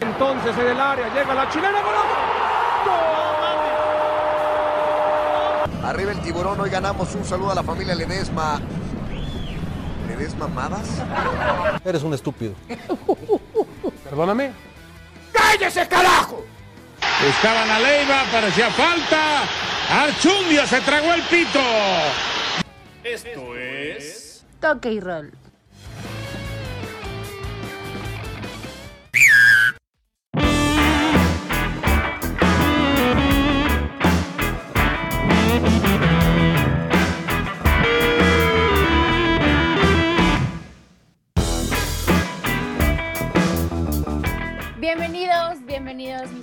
Entonces en el área llega la chilena. Arriba el tiburón, hoy ganamos un saludo a la familia Ledesma. ¿Ledesma Madas? Eres un estúpido. Perdóname. ¡Cállese, carajo! Estaban a Leiva, parecía falta. Archundia se tragó el pito. Esto es. Toque y roll.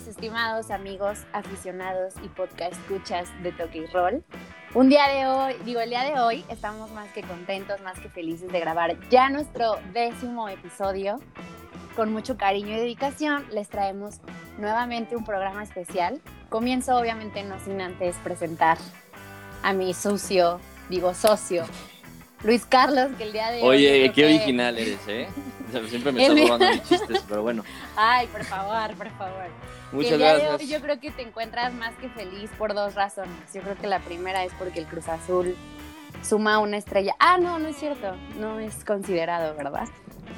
Estimados amigos, aficionados y podcast escuchas de Toque y Roll. Un día de hoy, digo el día de hoy, estamos más que contentos, más que felices de grabar ya nuestro décimo episodio. Con mucho cariño y dedicación les traemos nuevamente un programa especial. Comienzo obviamente no sin antes presentar a mi socio, digo socio, Luis Carlos, que el día de hoy... Oye, qué que- original eres, ¿eh? Siempre me estás robando mis chistes, pero bueno. Ay, por favor, por favor. Que Muchas el día de gracias. hoy yo creo que te encuentras más que feliz por dos razones. Yo creo que la primera es porque el Cruz Azul suma una estrella. Ah, no, no es cierto. No es considerado, ¿verdad?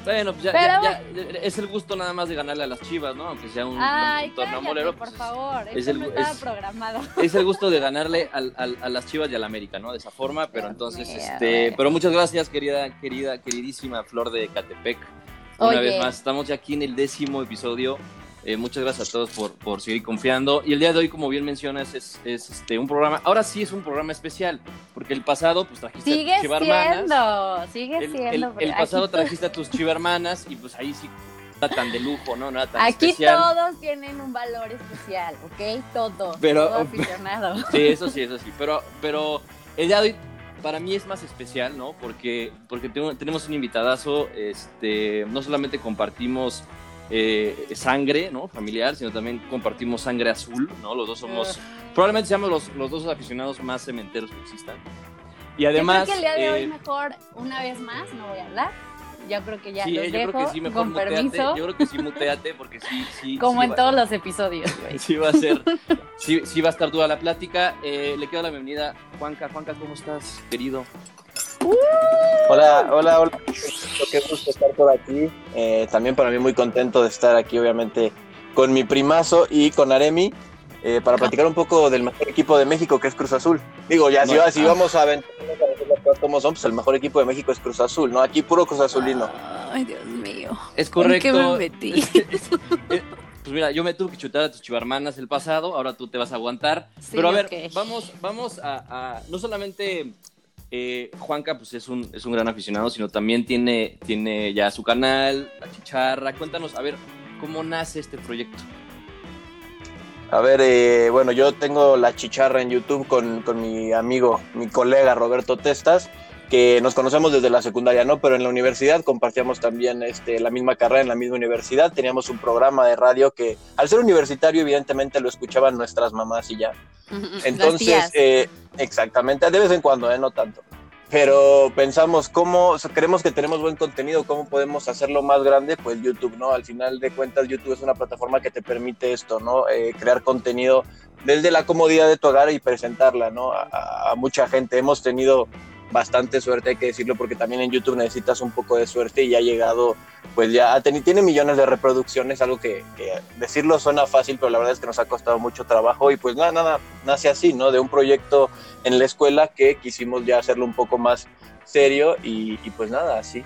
Bueno, pues ya, Pero ya- ya- es el gusto nada más de ganarle a las chivas, ¿no? Aunque sea un, Ay, un torneo cállate, molero. por pues, favor. es el- no estaba es- programado. Es el gusto de ganarle al- al- a las chivas y al América, ¿no? De esa forma, pero Dios entonces, mío, este, pero muchas gracias, querida, querida, queridísima Flor de Catepec. Una Oye. vez más, estamos ya aquí en el décimo episodio. Eh, muchas gracias a todos por, por seguir confiando. Y el día de hoy, como bien mencionas, es, es, este, un programa. Ahora sí es un programa especial, porque el pasado, pues trajiste Sigue a tus chivarmanas. siendo, sigue El, siendo. el- pasado trajiste a tus chivarmanas y pues ahí sí está tan de lujo, ¿no? No era tan aquí especial. todos tienen un valor especial, ¿ok? Todos. Pero- todo aficionado. Sí, eso sí, eso sí. Pero, pero el día de hoy para mí es más especial, ¿no? Porque, porque tengo- tenemos un invitadazo, este, no solamente compartimos eh, sangre, ¿no? Familiar, sino también compartimos sangre azul, ¿no? Los dos somos, probablemente seamos los, los dos aficionados más cementeros que existan. Y además... yo creo que el día de hoy eh, mejor, una vez más, no voy a hablar. Yo creo que ya sí, los eh, yo dejo creo que sí, mejor con muteate. permiso, Yo creo que sí, muteate, porque sí, sí. como sí en va- todos los episodios, güey. Sí va a ser, sí, sí va a estar toda la plática. Eh, le quedo la bienvenida, Juanca. Juanca, ¿cómo estás, querido? Hola, hola, hola. Qué gusto estar por aquí. Eh, también para mí muy contento de estar aquí, obviamente, con mi primazo y con Aremi, eh, para platicar un poco del mejor equipo de México, que es Cruz Azul. Digo, ya si, Bueno, va- si ah. vamos a ver las cosas como son, pues el mejor equipo de México es Cruz Azul, ¿no? Aquí puro Cruz Azulino. Ay, Dios mío. Es correcto. ¿En qué me metí? pues mira, yo me tuve que chutar a tus chivarmanas el pasado, ahora tú te vas a aguantar. Sí, Pero a ver, ok. vamos, vamos a, a- no solamente eh, Juanca, pues es un, es un gran aficionado, sino también tiene, tiene ya su canal, La Chicharra. Cuéntanos, a ver, ¿cómo nace este proyecto? A ver, eh, bueno, yo tengo la chicharra en YouTube con, con mi amigo, mi colega Roberto Testas, que nos conocemos desde la secundaria, ¿no? Pero en la universidad compartíamos también este, la misma carrera en la misma universidad. Teníamos un programa de radio que, al ser universitario, evidentemente lo escuchaban nuestras mamás y ya. Entonces, eh, exactamente, de vez en cuando, ¿eh? no tanto. Pero pensamos, ¿cómo o sea, creemos que tenemos buen contenido? ¿Cómo podemos hacerlo más grande? Pues YouTube, ¿no? Al final de cuentas, YouTube es una plataforma que te permite esto, ¿no? Eh, crear contenido desde la comodidad de tu hogar y presentarla, ¿no? A- a mucha gente. Hemos tenido bastante suerte, hay que decirlo, porque también en YouTube necesitas un poco de suerte y ha llegado, pues ya tiene millones de reproducciones, algo que, que decirlo suena fácil, pero la verdad es que nos ha costado mucho trabajo y pues nada, nada, nace así, ¿no? De un proyecto en la escuela que quisimos ya hacerlo un poco más serio y, y pues nada, así.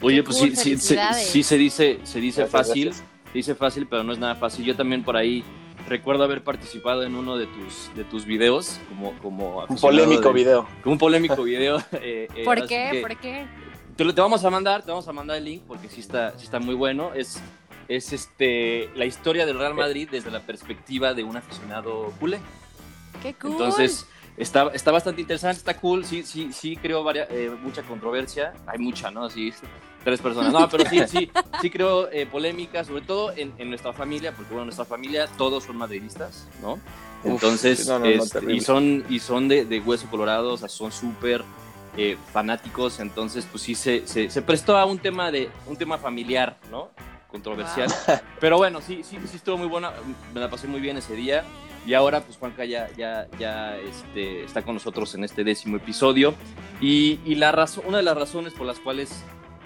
Oye, pues sí, sí, sí, se dice, se dice Gracias, fácil, gracias. se dice fácil, pero no es nada fácil. Yo también por ahí recuerdo haber participado en uno de tus, de tus videos, como, como Un polémico de- video. como un polémico video. eh, eh, ¿Por qué? que ¿Por qué? Te, lo- te vamos a mandar, te vamos a mandar el link porque sí está, sí está muy bueno. Es, es este, la historia del Real Madrid desde la perspectiva de un aficionado culé. Qué cool. Entonces, está, está bastante interesante, está cool, sí, sí, sí creo varia- eh, mucha controversia, hay mucha, ¿no? Así, tres personas, no, pero sí, sí, sí creo eh, polémica, sobre todo en, en nuestra familia, porque bueno, en nuestra familia todos son madridistas, ¿no? Entonces, no, no, no, este, y son, y son de, de hueso colorado, o sea, son súper eh, fanáticos, entonces pues sí se, se, se prestó a un tema de un tema familiar, ¿no? controversial. Pero bueno, sí, sí, sí estuvo muy buena, me la pasé muy bien ese día. Y ahora, pues Juanca ya, ya, ya este, está con nosotros en este décimo episodio. Y, y la razón, una de las razones por las cuales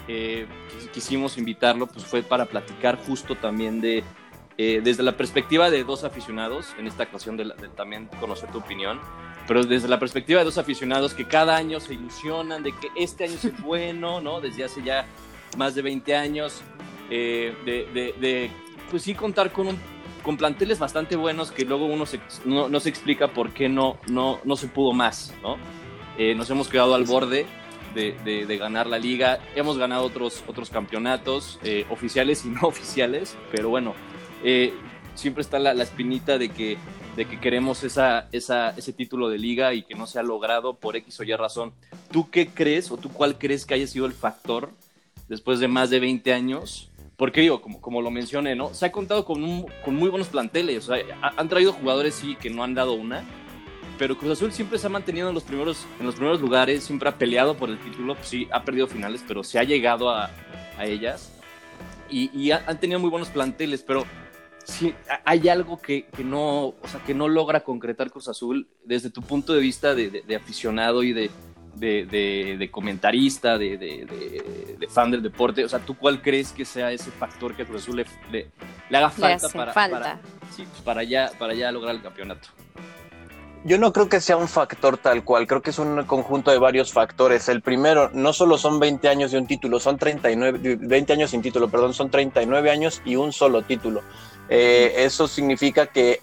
eh, quisimos invitarlo, pues fue para platicar justo también de, eh, desde la perspectiva de dos aficionados, en esta ocasión de, de también conocer tu opinión, pero desde la perspectiva de dos aficionados que cada año se ilusionan de que este año es bueno, ¿no? Desde hace ya más de 20 años, eh, de, de, de, pues sí contar con, un, con planteles bastante buenos que luego uno se, no, no, se explica por qué no, no, no se pudo más, ¿no? Eh, nos hemos quedado al borde de, de, de, ganar la liga, hemos ganado otros, otros campeonatos eh, oficiales y no oficiales, pero bueno, eh, siempre está la, la espinita de que de que queremos esa, esa, ese título de liga y que no se ha logrado por X o Y razón. ¿Tú qué crees o tú cuál crees que haya sido el factor después de más de 20 años? Porque digo, como, como lo mencioné, ¿no? Se ha contado con, un, con muy buenos planteles. O sea, han traído jugadores, sí, que no han dado una. Pero Cruz Azul siempre se ha mantenido en los primeros, en los primeros lugares, siempre ha peleado por el título. Pues sí, ha perdido finales, pero se ha llegado a, a ellas. Y, y han tenido muy buenos planteles, pero sí, hay algo que, que, no, o sea, que no logra concretar Cruz Azul desde tu punto de vista de, de, de aficionado y de, de comentarista, de, fan del deporte. O sea, ¿tú cuál crees que sea ese factor que a Cruz Azul le, le, le haga falta, le para, falta. Para, sí, pues para, ya, para ya lograr el campeonato? Yo no creo que sea un factor tal cual, creo que es un conjunto de varios factores. El primero, no solo son 20 años de un título, son 39, 20 años sin título, perdón, son 39 años y un solo título. Eh, eso significa que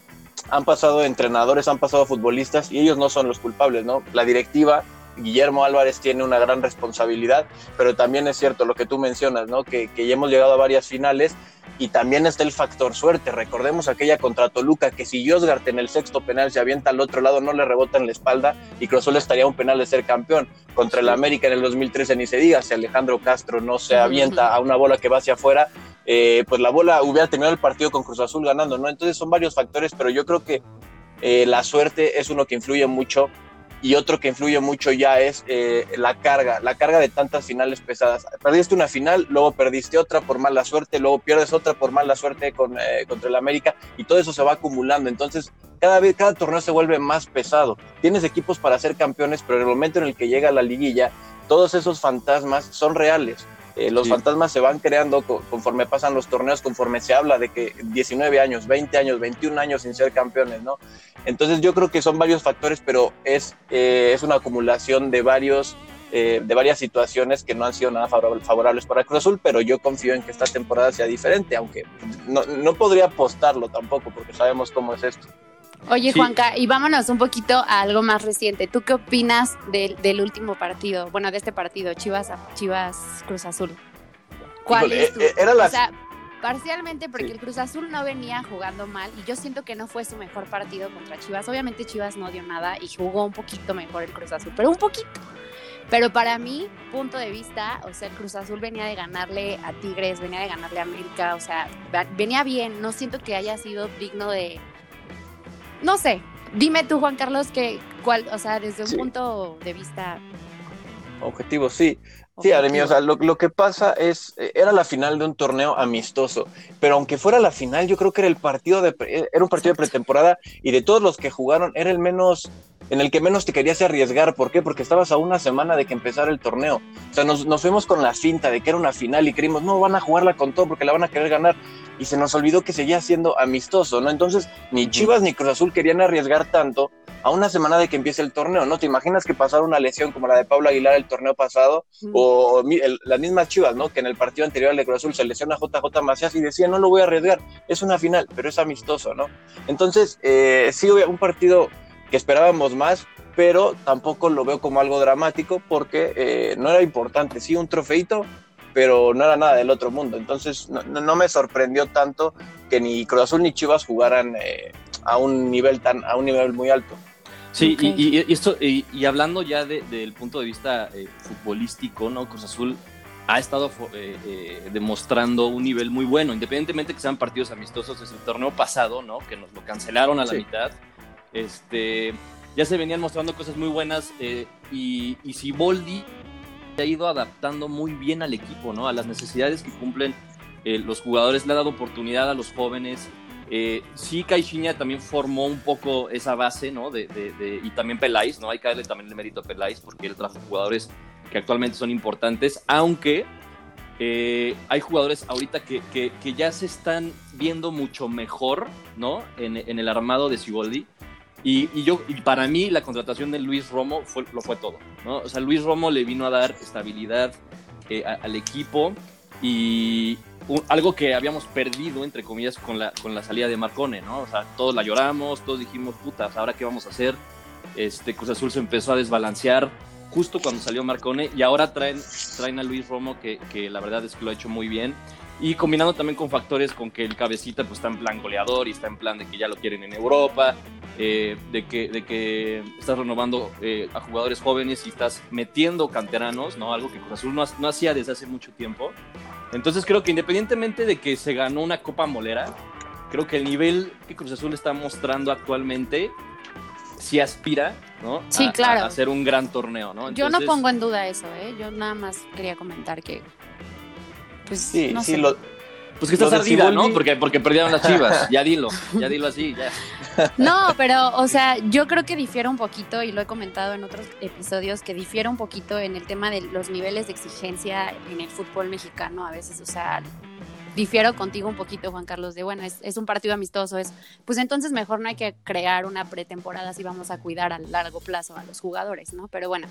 han pasado entrenadores, han pasado futbolistas y ellos no son los culpables, ¿no? La directiva, Guillermo Álvarez tiene una gran responsabilidad, pero también es cierto lo que tú mencionas, ¿no? Que, que ya hemos llegado a varias finales y también está el factor suerte. Recordemos aquella contra Toluca, que si Josgart en el sexto penal se avienta al otro lado, no le rebota en la espalda y Cruzul estaría un penal de ser campeón. Contra el América en el 2013 ni se diga, si Alejandro Castro no se avienta a una bola que va hacia afuera, eh, pues la bola hubiera terminado el partido con Cruz Azul ganando, ¿no? Entonces son varios factores, pero yo creo que eh, la suerte es uno que influye mucho y otro que influye mucho ya es eh, la carga, la carga de tantas finales pesadas. Perdiste una final, luego perdiste otra por mala suerte, luego pierdes otra por mala suerte con, eh, contra el América y todo eso se va acumulando. Entonces, cada vez, cada torneo se vuelve más pesado. Tienes equipos para ser campeones, pero en el momento en el que llega la liguilla, todos esos fantasmas son reales. Eh, los sí. fantasmas se van creando conforme pasan los torneos, conforme se habla de que 19 años, 20 años, 21 años sin ser campeones, ¿no? Entonces yo creo que son varios factores, pero es, eh, es una acumulación de varios eh, de varias situaciones que no han sido nada favorables para Cruz Azul, pero yo confío en que esta temporada sea diferente, aunque no, no podría apostarlo tampoco, porque sabemos cómo es esto. Oye, sí. Juanca, y vámonos un poquito a algo más reciente. ¿Tú qué opinas del, del último partido? Bueno, de este partido, Chivas, Chivas Cruz Azul. ¿Cuál Híjole, es tu, era la... o sea, parcialmente porque sí. el Cruz Azul no venía jugando mal y yo siento que no fue su mejor partido contra Chivas. Obviamente Chivas no dio nada y jugó un poquito mejor el Cruz Azul, pero un poquito. Pero para mí, punto de vista, o sea, el Cruz Azul venía de ganarle a Tigres, venía de ganarle a América, o sea, venía bien. No siento que haya sido digno de, no sé, dime tú, Juan Carlos, que cuál, o sea, desde un sí. punto de vista objetivo, sí. Sí, Aremi, o sea, lo, lo, que pasa es, eh, era la final de un torneo amistoso, pero aunque fuera la final, yo creo que era el partido de, era un partido de pretemporada y de todos los que jugaron, era el menos, en el que menos te querías arriesgar. ¿Por qué? Porque estabas a una semana de que empezara el torneo. O sea, nos, nos fuimos con la cinta de que era una final y creímos, no, van a jugarla con todo porque la van a querer ganar. Y se nos olvidó que seguía siendo amistoso, ¿no? Entonces, ni Chivas ni Cruz Azul querían arriesgar tanto a una semana de que empiece el torneo, ¿no? ¿Te imaginas que pasara una lesión como la de Pablo Aguilar el torneo pasado? Mm. O el, las mismas Chivas, ¿no? Que en el partido anterior de Cruz Azul se lesiona JJ Macías y decía, no lo voy a arriesgar, es una final, pero es amistoso, ¿no? Entonces, eh, sí, un partido que esperábamos más, pero tampoco lo veo como algo dramático porque eh, no era importante, sí, un trofeito, pero no era nada del otro mundo. Entonces, no, no me sorprendió tanto que ni Cruz Azul ni Chivas jugaran eh, a un nivel tan, a un nivel muy alto. Sí, okay. y, y, esto, y, y, hablando ya de, del punto de vista eh, futbolístico, ¿no? Cruz Azul ha estado eh, eh, demostrando un nivel muy bueno, independientemente que sean partidos amistosos desde el torneo pasado, ¿no? Que nos lo cancelaron a la sí. mitad. Este, ya se venían mostrando cosas muy buenas eh, y, y si Boldi ha ido adaptando muy bien al equipo, ¿no? A las necesidades que cumplen eh, los jugadores le han dado oportunidad a los jóvenes. Eh, sí, Caixinha también formó un poco esa base, ¿no? Y también Peláis, ¿no? Hay que darle también el mérito a Peláis porque él trajo jugadores que actualmente son importantes, aunque eh, hay jugadores ahorita que, que- que ya se están viendo mucho mejor, ¿no? En, en el armado de Siboldi. Y, yo, para mí la contratación de Luis Romo fue, lo fue todo. O sea, Luis Romo le vino a dar estabilidad eh, al equipo y algo que habíamos perdido, entre comillas, con la, con la salida de Marcone, ¿no? O sea, todos la lloramos, todos dijimos, putas, ¿ahora qué vamos a hacer? Este, Cruz Azul se empezó a desbalancear justo cuando salió Marcone y ahora traen, traen a Luis Romo que, que la verdad es que lo ha hecho muy bien y combinando también con factores con que el cabecita pues está en plan goleador y está en plan de que ya lo quieren en Europa, eh, de, que, de que estás renovando eh, a jugadores jóvenes y estás metiendo canteranos, ¿no? Algo que Cruz Azul no, no hacía desde hace mucho tiempo. Entonces creo que independientemente de que se ganó una Copa Molera, creo que el nivel que Cruz Azul está mostrando actualmente sí aspira, ¿no? Sí, a, claro. a hacer un gran torneo, ¿no? Yo no pongo en duda eso, ¿eh? Yo nada más quería comentar que. Pues, Sí, no sí, sé. lo- Pues que estás ardida, ¿no? Porque, porque perdieron las chivas. Ya dilo, ya dilo así, ya. No, pero, o sea, yo creo que difiere un poquito, y lo he comentado en otros episodios, que difiere un poquito en el tema de los niveles de exigencia en el fútbol mexicano a veces, o sea, difiero contigo un poquito, Juan Carlos, de bueno, es, es un partido amistoso, es, pues entonces mejor no hay que crear una pretemporada si vamos a cuidar a largo plazo a los jugadores, ¿no? Pero bueno,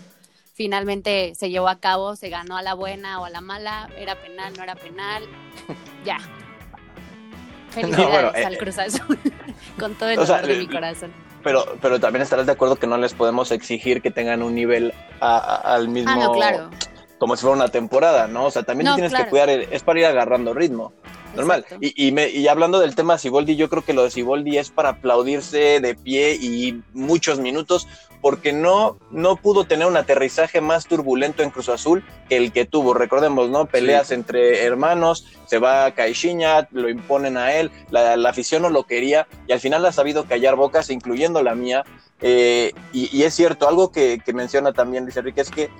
finalmente se llevó a cabo, se ganó a la buena o a la mala, era penal, no era penal, ya. Felicidades bueno, eh, al Cruz Azul, con todo el sea, de le- mi corazón. pero, pero también estarás de acuerdo que no les podemos exigir que tengan un nivel a- a- al mismo Ah, no, claro. como si fuera una temporada, ¿no? O sea, también No, tienes claro. que cuidar, el- es para ir agarrando ritmo. Normal. Y, y, me- y hablando del tema Siboldi, yo creo que lo de Siboldi es para aplaudirse de pie y muchos minutos, porque no, no pudo tener un aterrizaje más turbulento en Cruz Azul que el que tuvo. Recordemos, ¿no? Peleas entre hermanos, se va a Caixinha, lo imponen a él, la, la afición no lo quería y al final ha sabido callar bocas, incluyendo la mía. Eh, y, y es cierto, algo que, que menciona también Luis Enrique es que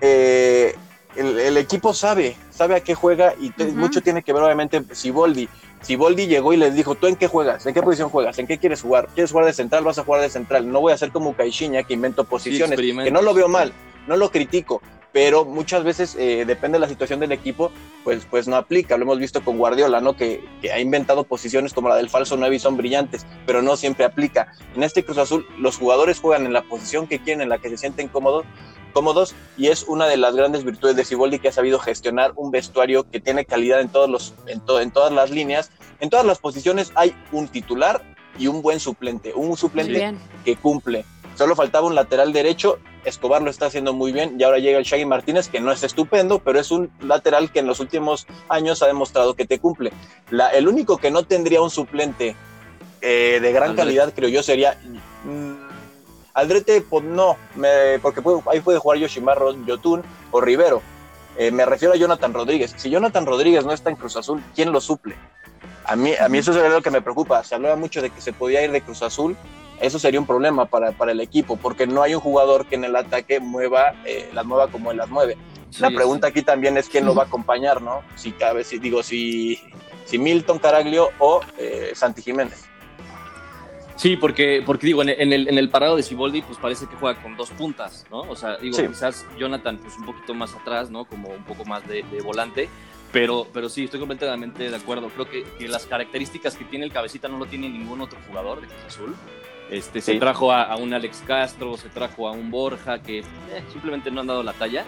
eh, el, el equipo sabe, sabe a qué juega y mucho tiene que ver obviamente Siboldi. Siboldi llegó y les dijo, ¿tú en qué juegas? ¿En qué posición juegas? ¿En qué quieres jugar? ¿Quieres jugar de central? Vas a jugar de central. No voy a ser como Caixinha que invento posiciones, experimentos. que no lo veo mal, no lo critico, pero muchas veces eh, depende de la situación del equipo, pues, pues no aplica. Lo hemos visto con Guardiola, ¿no? Que, que ha inventado posiciones como la del falso 9 y son brillantes, pero no siempre aplica. En este Cruz Azul, los jugadores juegan en la posición que quieren, en la que se sienten cómodos, cómodos y es una de las grandes virtudes de Siboldi que ha sabido gestionar un vestuario que tiene calidad en todos los en, to- en todas las líneas. En todas las posiciones hay un titular y un buen suplente un suplente bien. que cumple. Solo faltaba un lateral derecho Escobar lo está haciendo muy bien y ahora llega el Shaggy Martínez que no es estupendo pero es un lateral que en los últimos años ha demostrado que te cumple. La- el único que no tendría un suplente eh, de gran calidad creo yo sería mm, Aldrete, pues no, me- porque puede- ahí puede jugar Yoshimaru Yotun o Rivero. Eh, me refiero a Jonathan Rodríguez. Si Jonathan Rodríguez no está en Cruz Azul, ¿quién lo suple? A mí, a mí eso es lo que me preocupa. Se hablaba mucho de que se podía ir de Cruz Azul. Eso sería un problema para, para el equipo, porque no hay un jugador que en el ataque mueva, eh, las mueva como él las mueve. La Sí, pregunta aquí también es quién lo va a acompañar, ¿no? Si cabe, si digo, si, si Milton Caraglio o eh, Santi Jiménez. Sí, porque, porque digo, en el, en el, parado de Siboldi, pues parece que juega con dos puntas, ¿no? O sea, digo, Sí. quizás Jonathan, pues un poquito más atrás, ¿no? Como un poco más de, de volante. Pero, pero sí, estoy completamente de acuerdo. Creo que, que las características que tiene el cabecita no lo tiene ningún otro jugador de Cruz Azul. Este, Se trajo a, a un Alex Castro, se trajo a un Borja que eh, simplemente no han dado la talla.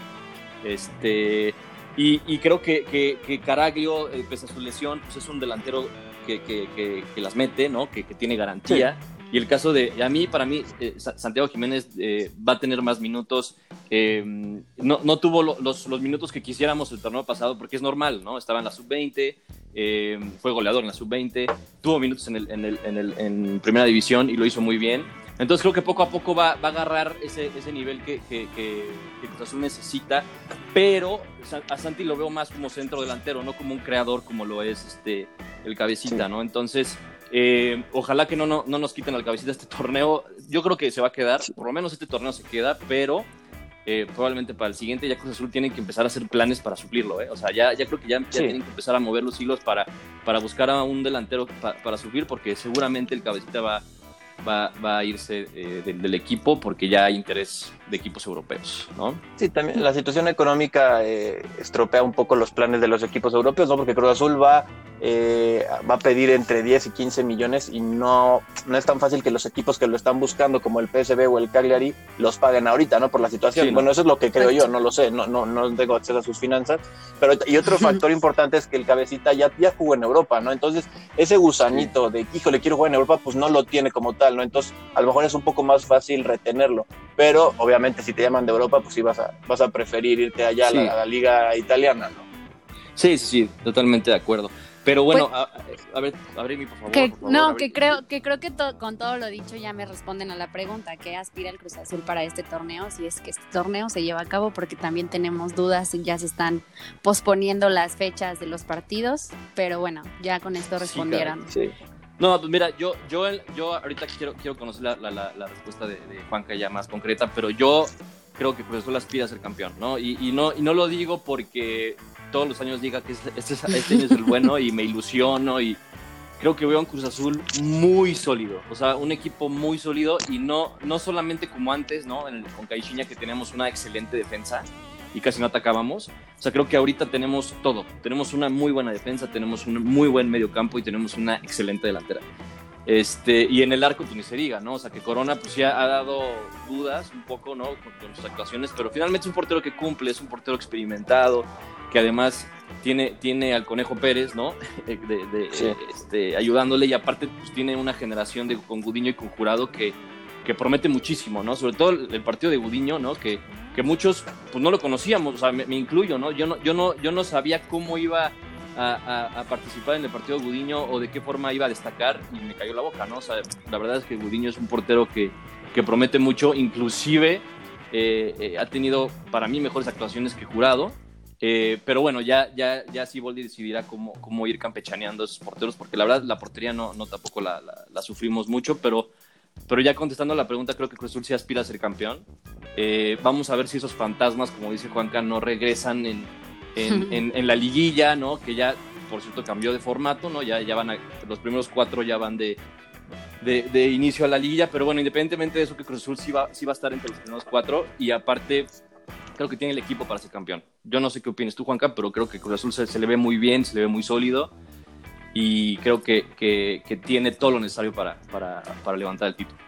Este, y, y creo que, que, que Caraglio, eh, pese a su lesión, pues es un delantero que, que, que- que las mete, ¿no? Que, tiene garantía. Y el caso de, a mí, para mí, eh, Sa- Santiago Jiménez eh, va a tener más minutos. eh, no, no tuvo lo- los, los minutos que quisiéramos el torneo pasado, porque es normal, ¿no? Estaba en la sub-20, eh, fue goleador en la sub-20, tuvo minutos en, el, en, el, en, el, en primera división y lo hizo muy bien. Entonces creo que poco a poco va, va a agarrar ese, ese nivel que, que, que, que Cruz Azul necesita, pero a Santi lo veo más como centro delantero, no como un creador como lo es este, el cabecita, ¿no? Entonces, eh, ojalá que no, no, no nos quiten al cabecita este torneo. Yo creo que se va a quedar, por lo menos este torneo se queda, pero eh, probablemente para el siguiente ya Cruz Azul tienen que empezar a hacer planes para suplirlo, ¿eh? O sea, ya, ya creo que ya, ya Sí. tienen que empezar a mover los hilos para, para buscar a un delantero pa- para suplir, porque seguramente el cabecita va, va, va a irse eh, del, equipo porque ya hay interés de equipos europeos, ¿no? Sí, también la situación económica eh, estropea un poco los planes de los equipos europeos, ¿no? Porque Cruz Azul va, eh, va a pedir entre 10 y 15 millones y no, no es tan fácil que los equipos que lo están buscando, como el PSV o el Cagliari, los paguen ahorita, ¿no? Por la situación. Sí, ¿no? Bueno, eso es lo que creo yo, no lo sé, no, no, no tengo acceso a sus finanzas. Pero, y otro factor importante es que el cabecita ya, ya jugó en Europa, ¿no? Entonces, ese gusanito de, híjole, quiero jugar en Europa, pues no lo tiene como tal, ¿no? Entonces, a lo mejor es un poco más fácil retenerlo. Pero, obviamente, si te llaman de Europa, pues sí vas a, vas a preferir irte allá a, la, a la liga italiana, ¿no? Sí, sí, sí, totalmente de acuerdo. Pero bueno, Pues- a, a ver, Abremi, por favor. Que, por favor, no, que creo que creo que to- con todo lo dicho ya me responden a la pregunta, ¿qué aspira el Cruz Azul para este torneo? Si es que este torneo se lleva a cabo, porque también tenemos dudas y ya se están posponiendo las fechas de los partidos, pero bueno, ya con esto Sí, respondieron. Sí. No, pues mira, yo, yo, yo ahorita quiero, quiero conocer la, la- la- la respuesta de, de Juanca ya más concreta, pero yo creo que Cruz Azul aspira a ser campeón, ¿no? Y, y no, y no lo digo porque todos los años diga que este, este, es- año es el bueno y me ilusiono y creo que veo un Cruz Azul muy sólido, o sea, un equipo muy sólido y no, no solamente como antes, ¿no? En el, con Caixinha que teníamos una excelente defensa y casi no atacábamos. O sea, creo que ahorita tenemos todo. Tenemos una muy buena defensa, tenemos un muy buen medio campo y tenemos una excelente delantera. Este, y en el arco, pues ni se diga, ¿no? O sea, que Corona, pues ya ha dado dudas un poco, ¿no? Con, con sus actuaciones, pero finalmente es un portero que cumple, es un portero experimentado, que además tiene, tiene al Conejo Pérez, ¿no? De, de- Sí. este, ayudándole y aparte, pues tiene una generación de, con Gudiño y con Jurado que, que promete muchísimo, ¿no? Sobre todo el, el partido de Gudiño, ¿no? Que, que muchos, pues no lo conocíamos, o sea, me, me incluyo, ¿no? Yo no, yo no, yo no sabía cómo iba a, a- a participar en el partido de Gudiño o de qué forma iba a destacar y me cayó la boca, ¿no? O sea, la verdad es que Gudiño es un portero que, que promete mucho, inclusive eh, eh, ha tenido para mí mejores actuaciones que Jurado. Eh, pero bueno, ya, ya, ya decidirá cómo, cómo ir campechaneando a esos porteros, porque la verdad la portería no, no tampoco la, la- la sufrimos mucho, pero, pero ya contestando la pregunta, creo que Cruz Azul sí aspira a ser campeón. Eh, vamos a ver si esos fantasmas, como dice Juanca, no regresan en, en, en- en la liguilla, ¿no? Que ya, por cierto, cambió de formato, ¿no? Ya, ya van a, los primeros cuatro ya van de, de, de inicio a la liguilla, pero bueno, independientemente de eso, que Cruz Azul sí va, sí va a estar entre los primeros cuatro y aparte creo que tiene el equipo para ser campeón. Yo no sé qué opinas tú, Juanca, pero creo que Cruz Azul se, le ve muy bien, se le ve muy sólido y creo que, que- tiene todo lo necesario para, para, levantar el título.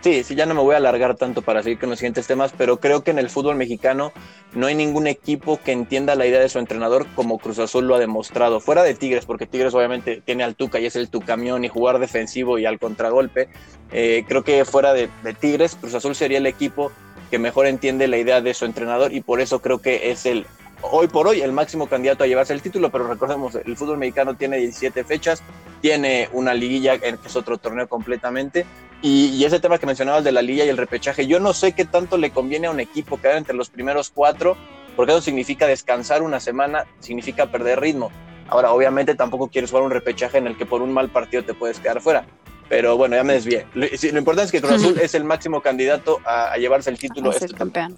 Sí, sí, ya no me voy a alargar tanto para seguir con los siguientes temas, pero creo que en el fútbol mexicano no hay ningún equipo que entienda la idea de su entrenador como Cruz Azul lo ha demostrado. Fuera de Tigres, porque Tigres obviamente tiene al Tuca y es el tu camión y jugar defensivo y al contragolpe. eh, creo que fuera de Tigres, Cruz Azul sería el equipo que mejor entiende la idea de su entrenador y por eso creo que es el hoy por hoy el máximo candidato a llevarse el título, pero recordemos, el fútbol mexicano tiene 17 fechas, tiene una liguilla que es otro torneo completamente y, y ese tema que mencionabas de la liga y el repechaje, yo no sé qué tanto le conviene a un equipo quedar entre los primeros cuatro, porque eso significa descansar una semana, significa perder ritmo. Ahora, obviamente tampoco quieres jugar un repechaje en el que por un mal partido te puedes quedar fuera. Pero bueno, ya me desvié. Lo, sí, lo importante es que Cruz Azul es el máximo candidato a, a llevarse el título. a ser este campeón.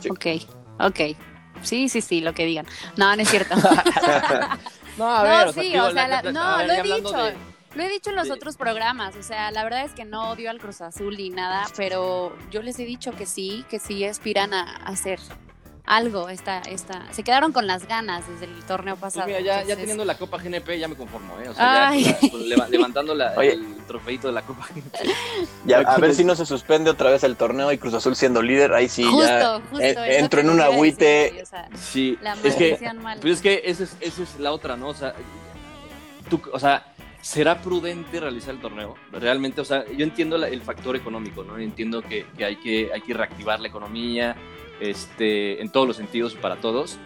Sí. Ok, ok. Sí, sí, sí, lo que digan. No, no es cierto. No, a no, ver, o sea, sí, digo, o sea, la- la- la- no, ver, lo he dicho. de- Lo he dicho en los otros programas, o sea, la verdad es que no odio al Cruz Azul ni nada, pero yo les he dicho que sí, que sí aspiran a, a hacer algo. Esta, esta, se quedaron con las ganas desde el torneo Pues pasado. mira, ya, ya teniendo la Copa GNP ya me conformo, ¿eh? O sea, Ay. ya leva- levantando la- Oye. el trofeito de la Copa GNP. Ya, a ver si no se suspende otra vez el torneo y Cruz Azul siendo líder, ahí sí justo, ya justo. eh, entro en un agüite. o sea, Sí, la es que, mal. pues es que esa es, esa es la otra, ¿no? O sea, tú, o sea, ¿será prudente realizar el torneo? Realmente, o sea, yo entiendo la- el factor económico, ¿no? Entiendo que, que hay que hay que reactivar la economía, este, en todos los sentidos y para todos.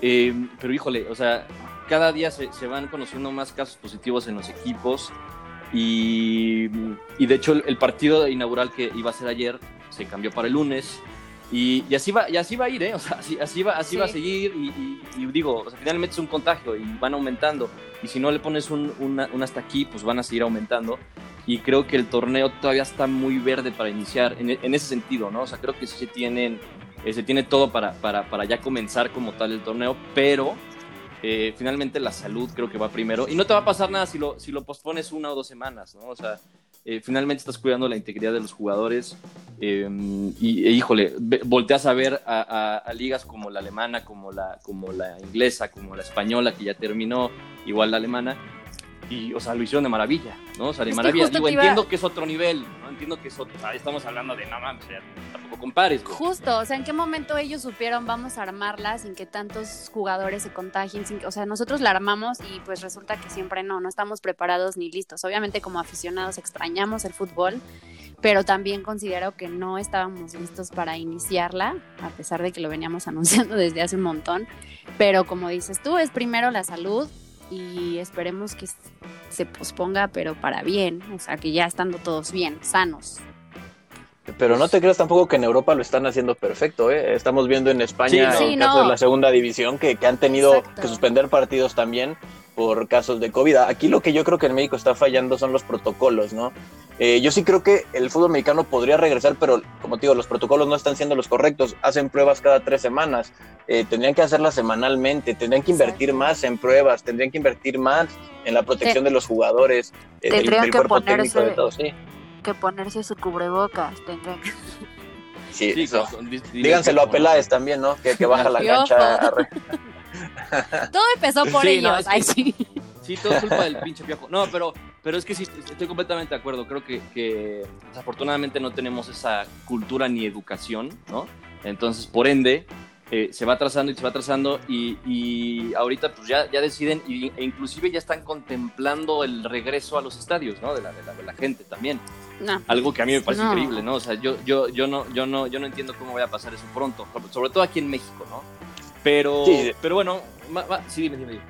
Eh, pero híjole, o sea, cada día se, se van conociendo más casos positivos en los equipos y, y de hecho el, el partido inaugural que iba a ser ayer se cambió para el lunes y, y así va y así va a ir, ¿eh? O sea, así, así va, así va a Sí. seguir y digo, o sea, finalmente es un contagio y van aumentando y si no le pones un, una- un hasta aquí, pues van a seguir aumentando y creo que el torneo todavía está muy verde para iniciar en, en ese sentido, ¿no? O sea, creo que sí se tienen eh, se tiene todo para, para, para ya comenzar como tal el torneo, pero eh, finalmente la salud creo que va primero. Y no te va a pasar nada si lo, si lo pospones una o dos semanas, ¿no? O sea, eh, finalmente estás cuidando la integridad de los jugadores eh, y, e, híjole, volteas a ver a- a ligas como la alemana, como la, como la inglesa, como la española, que ya terminó, igual la alemana, y, o sea, lo hicieron de maravilla, ¿no? O sea, de Es maravilla. Digo, iba- entiendo que es otro nivel, ¿no? Entiendo que es otro, o sea, estamos hablando de, no mames, o sea, tampoco compares, güey. Justo, o sea, ¿en qué momento ellos supieron vamos a armarla sin que tantos jugadores se contagien? sin que- o sea, nosotros la armamos y pues resulta que siempre no, no estamos preparados ni listos. Obviamente como aficionados extrañamos el fútbol, pero también considero que no estábamos listos para iniciarla, a pesar de que lo veníamos anunciando desde hace un montón. Pero como dices tú, es primero la salud y esperemos que se posponga, pero para bien, o sea, que ya estando todos bien, sanos. Pero no te creas tampoco que en Europa lo están haciendo perfecto, ¿eh? Estamos viendo en España Sí, no. el Sí, caso no. de la segunda división que, que han tenido Exacto. que suspender partidos también por casos de COVID. Aquí lo que yo creo que en México está fallando son los protocolos, ¿no? Eh, yo sí creo que el fútbol mexicano podría regresar, pero como te digo, los protocolos no están siendo los correctos. Hacen pruebas cada tres semanas. Eh, tendrían que hacerlas semanalmente, tendrían que invertir Exacto. más en pruebas, tendrían que invertir más en la protección de los jugadores, eh, del, tendrían del que cuerpo ponerse- técnico de todos. Sí, Que ponerse su cubrebocas, tendrán que... sí, Sí, eso. con- Díganselo a Peláez también, ¿no? Que, que baja la cancha. a re- Todo empezó por Sí, no, ellos. es que- Ay, sí. Sí, todo es culpa del pinche piojo. No, pero, pero es que sí, estoy completamente de acuerdo. Creo que, que desafortunadamente no tenemos esa cultura ni educación, ¿no? Entonces, por ende, eh, se va atrasando y se va atrasando y, y ahorita pues ya, ya deciden y- e inclusive ya están contemplando el regreso a los estadios, ¿no? De la, de la, de la gente también. No. Algo que a mí me parece No. increíble, ¿no? O sea, yo, yo, yo, no, yo, no, yo no entiendo cómo vaya a pasar eso pronto, sobre todo aquí en México, ¿no? Pero, Sí. pero bueno, ma- ma- sí, dime, dime. dime.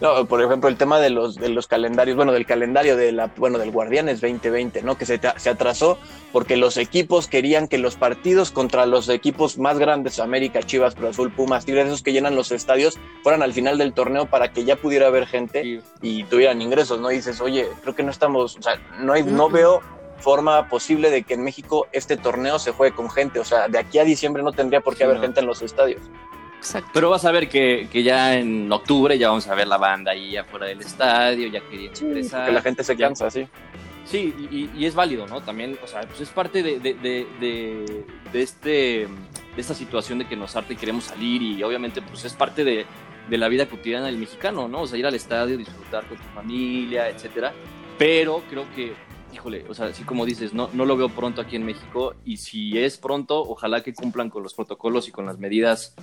No, por ejemplo, el tema de los, de los calendarios, bueno, del calendario de la, bueno, del Guardianes 2020, ¿no? Que se, se atrasó porque los equipos querían que los partidos contra los equipos más grandes, América, Chivas, Cruz Azul, Pumas, Tigres, esos que llenan los estadios, fueran al final del torneo para que ya pudiera haber gente Sí. y tuvieran ingresos, ¿no? Y dices, oye, creo que no estamos, o sea, no, hay, no veo forma posible de que en México este torneo se juegue con gente, o sea, de aquí a diciembre no tendría por qué Sí, haber no. gente en los estadios. Exacto. Pero vas a ver que, que ya en octubre ya vamos a ver la banda ahí afuera del estadio, ya queriendo ingresar. Que la gente se ya- cansa, sí. Sí, y, es válido, ¿no? También, o sea, pues es parte de, de, de, de- de este, de esta situación de que nos harta y queremos salir y obviamente pues es parte de, de la vida cotidiana del mexicano, ¿no? O sea, ir al estadio, disfrutar con tu familia, etcétera. Pero creo que, híjole, o sea, así como dices, no, no lo veo pronto aquí en México y si es pronto, ojalá que cumplan con los protocolos y con las medidas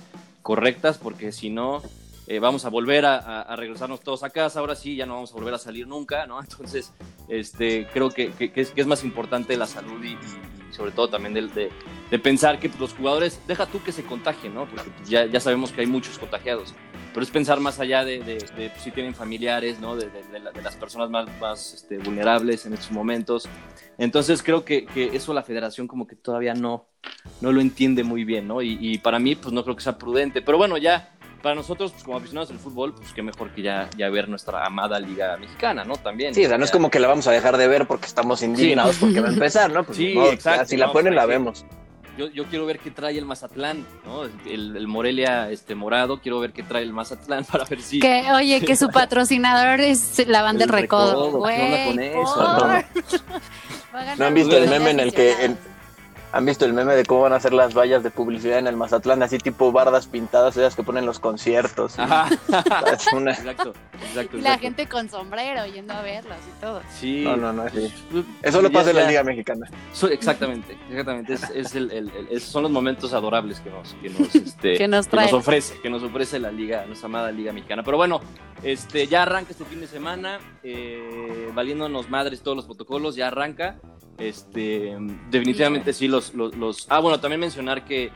correctas, porque si no, eh, vamos a volver a, a- regresarnos todos a casa, ahora sí, ya no vamos a volver a salir nunca, ¿no? Entonces, este, creo que, que- que es, que es más importante la salud y, sobre todo también de, de pensar que pues, los jugadores, deja tú que se contagien, ¿no? Porque pues, ya, ya sabemos que hay muchos contagiados, pero es pensar más allá de, de- pues, si tienen familiares, ¿no? De, la- las personas más, más este, vulnerables en estos momentos. Entonces, creo que, que eso la federación como que todavía no, no lo entiende muy bien, ¿no? Y, y para mí, pues no creo que sea prudente. Pero bueno, ya para nosotros, pues como aficionados del fútbol, pues qué mejor que ya, ya ver nuestra amada liga mexicana, ¿no? También. Sí, o sea, no es como que la vamos a dejar de ver porque estamos indignados porque va a empezar, ¿no? Pues, Sí, modo, exacto, Si la no, ponen, pues, la vemos. Yo, yo quiero ver qué trae el Mazatlán, ¿no? El, el Morelia este, morado, quiero ver qué trae el Mazatlán para ver si... Que, oye, que su patrocinador es la banda El del recodo. Recodo, ¿qué onda con Güey, eso? No, no. ¿No han visto el meme en el que. ¿Han visto el meme de cómo van a hacer las vallas de publicidad en el Mazatlán? Así tipo bardas pintadas, esas que ponen los conciertos. Ajá. Es una- exacto, exacto. Y la exacto. gente con sombrero yendo a verlos y todo. Sí. No, no, no, sí. Eso lo pasa en la Liga Mexicana. Exactamente, exactamente. Es, es el, el- el- es- son los momentos adorables que nos, que nos, este, Que nos trae. ofrece, que nos ofrece la liga, nuestra amada liga mexicana. Pero bueno, este, ya arranca este fin de semana, eh, valiéndonos madres todos los protocolos, ya arranca. Este, definitivamente sí, los, los, los- Ah, bueno, también mencionar que,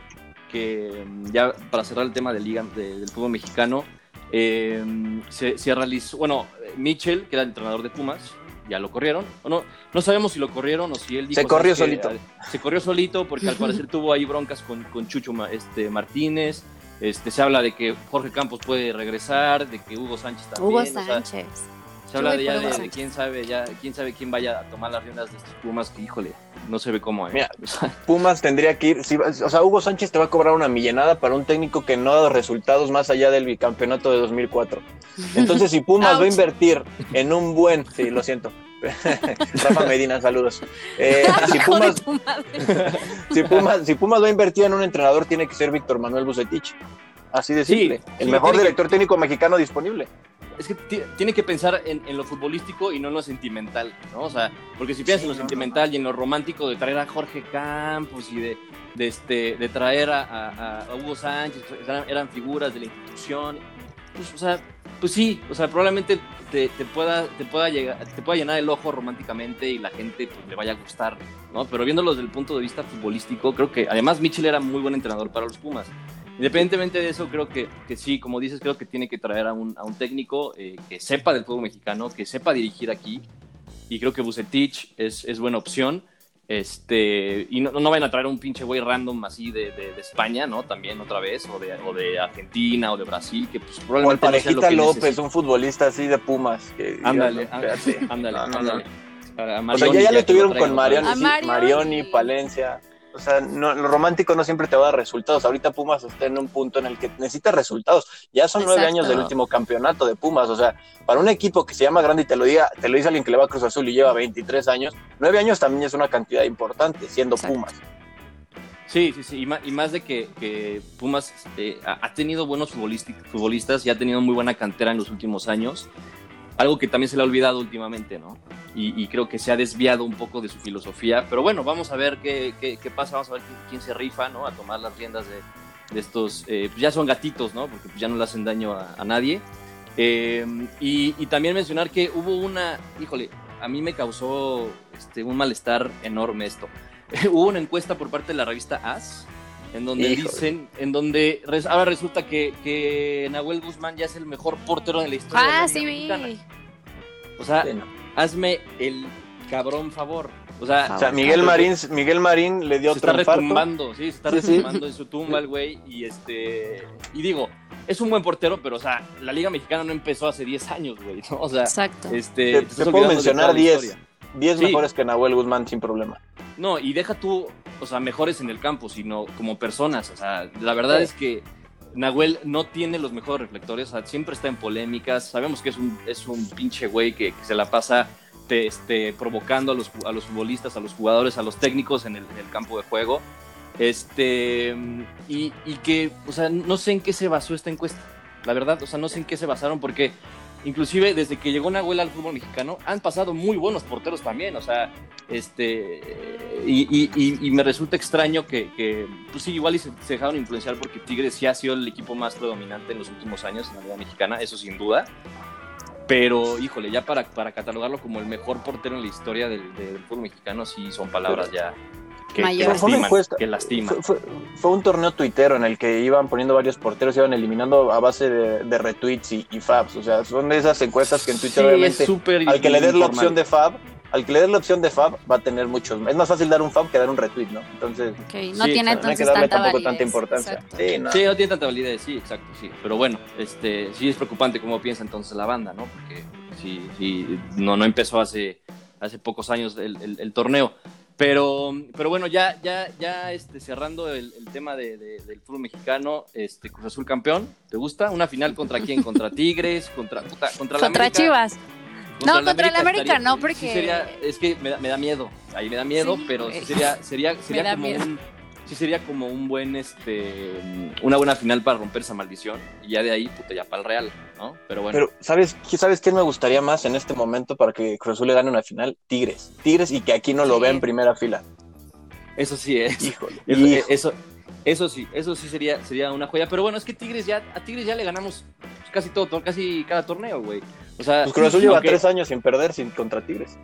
que mm, ya para cerrar el tema de liga de- del fútbol mexicano, eh, se, se realizó, bueno, Mitchell, que era el entrenador de Pumas, ya lo corrieron. O no, no sabemos si lo corrieron o si él dijo. Se corrió "¿Sabes qué? solito. Se corrió solito porque al parecer tuvo ahí broncas con, con Chucho este, Martínez. Este, se habla de que Jorge Campos puede regresar, de que Hugo Sánchez también. Hugo o sea, Sánchez. Se habla de ya quién sabe, ya, quién sabe quién vaya a tomar las riendas de estos Pumas, que híjole, no se ve cómo. ¿eh? Mira. Pumas tendría que ir, si o sea, Hugo Sánchez te va a cobrar una millenada para un técnico que no ha dado resultados más allá del bicampeonato de 2004. Entonces, si Pumas va a invertir en un buen, sí, lo siento. Rafa Medina, saludos. Eh, si, Pumas, si, Pumas, si Pumas va a invertir en un entrenador, tiene que ser Víctor Manuel Bucetich. Así de Sí, simple. el sí, mejor que- director técnico mexicano disponible. Es que ti- tiene que pensar en, en lo futbolístico y no en lo sentimental, ¿no? O sea, porque si piensas en lo sentimental y en lo romántico de traer a Jorge Campos y de, de, este, de traer a, a- a Hugo Sánchez, pues, eran, eran figuras de la institución, pues, o sea, pues sí, o sea, probablemente te, te pueda, te, pueda llegar, te pueda llenar el ojo románticamente y la gente pues, le vaya a gustar, ¿no? Pero viéndolo desde el punto de vista futbolístico, creo que además Mitchell era muy buen entrenador para los Pumas. Independientemente de eso, creo que, que sí, como dices, creo que tiene que traer a un, a un técnico eh, que sepa del fútbol mexicano, que sepa dirigir aquí. Y creo que Bucetich es, es buena opción. Este, y no, no vayan a traer un pinche güey random así de, de- de España, ¿no? También otra vez, o de, o de Argentina o de Brasil, que pues O el probablemente no sea lo Parejita que López, necesita. un futbolista así de Pumas. que- Ándale, ándale, ándale, O sea, ya, ya lo tuvieron con Marioni. Marioni, Palencia. O sea, no, lo romántico no siempre te va a dar resultados. Ahorita Pumas está en un punto en el que necesita resultados. Ya son nueve años del último campeonato de Pumas. O sea, para un equipo que se llama grande y te lo diga, te lo dice alguien que le va a Cruz Azul y lleva 23 años, nueve años también es una cantidad importante, siendo Exacto. Pumas. Sí, sí, sí, y más, y más de que, que Pumas eh, ha tenido buenos futbolistas y ha tenido muy buena cantera en los últimos años, algo que también se le ha olvidado últimamente, ¿no? Y, creo que se ha desviado un poco de su filosofía, pero bueno, vamos a ver qué, pasa, vamos a ver quién, quién se rifa, ¿no? A tomar las riendas de, estos, pues ya son gatitos, ¿no? Porque ya no le hacen daño a, nadie. Y, y también mencionar que hubo una, híjole, a mí me causó este, un malestar enorme esto. hubo una encuesta por parte de la revista As, en donde Híjole. dicen, en donde res- ahora resulta que, que Nahuel Guzmán ya es el mejor portero de la historia. de la Ah, Liga sí Mexicana. vi. O sea, Sí, no. hazme el cabrón favor. O sea, O sea, Miguel Marín, Miguel Marín le dio se otro está infarto. retumbando, sí, se está Sí, sí. retumbando en su tumba el güey. Y este. Y digo, es un buen portero, pero, o sea, la Liga Mexicana no empezó hace 10 años, güey, ¿no? O sea, Exacto. este. Te- puedo mencionar toda la 10. historia. 10 Sí. mejores que Nahuel Guzmán sin problema. No, y deja tú, o sea, mejores en el campo, sino como personas. O sea, la verdad Sí. es que Nahuel no tiene los mejores reflectores, o sea, siempre está en polémicas. Sabemos que es un, es un pinche güey que, que se la pasa te- este, provocando a los, a los futbolistas, a los jugadores, a los técnicos en el, en el campo de juego. Este, y, y que, o sea, no sé en qué se basó esta encuesta. La verdad, o sea, no sé en qué se basaron porque inclusive desde que llegó Nahuel al fútbol mexicano han pasado muy buenos porteros también, o sea, este, y, me resulta extraño que, pues sí, igual y se, dejaron influenciar porque Tigres sí ha sido el equipo más predominante en los últimos años en la Liga Mexicana, eso sin duda. Pero, híjole, ya para, para catalogarlo como el mejor portero en la historia del fútbol mexicano, sí son palabras ya que, que Mayores. Fue una lastiman. encuesta. Que lastiman. Fue, fue- fue un torneo tuitero en el que iban poniendo varios porteros, iban eliminando a base de, de retweets y, y fabs. O sea, son de esas encuestas que en Twitter Sí, obviamente es súper al que le des la opción de fab, al que le des la opción de fab va a tener muchos. Es más fácil dar un fab que dar un retweet, ¿no? Entonces, no Sí, tiene sea, no hay entonces que darle tanta tampoco validez. tanta importancia. Sí, no. Sí, no tiene tanta validez, sí, exacto, sí. Pero bueno, este, sí es preocupante cómo piensa entonces la banda, ¿no? Porque sí, sí, no, no empezó hace, hace pocos años el, el- el torneo. Pero, pero bueno, ya, ya, ya este, cerrando el, el tema de- de- del fútbol mexicano, este, Cruz Azul campeón, ¿te gusta? ¿Una final contra quién? ¿Contra Tigres? ¿Contra, puta, contra, la Contra América? Chivas. No, contra el América estaría- no, sí porque- sería- es que me da, me da miedo, ahí me da miedo, Sí, pero sí güey. sería, sería, sería como miedo. un, sí sería como un buen, este, una buena final para romper esa maldición y ya de ahí, puta, ya para el Real, ¿no? Pero bueno, Pero, ¿sabes, ¿sabes quién me gustaría más en este momento para que Cruz Azul le gane una final? Tigres. Tigres y que aquí no lo Sí. vea en primera fila. eso sí es. Híjole. Eso, hijo. eso, eso sí, eso sí sería, sería una joya. Pero bueno, es que Tigres ya, a Tigres ya le ganamos casi todo, casi cada torneo, güey. O sea, Pues Cruz Azul lleva tres años sin perder sin contra Tigres.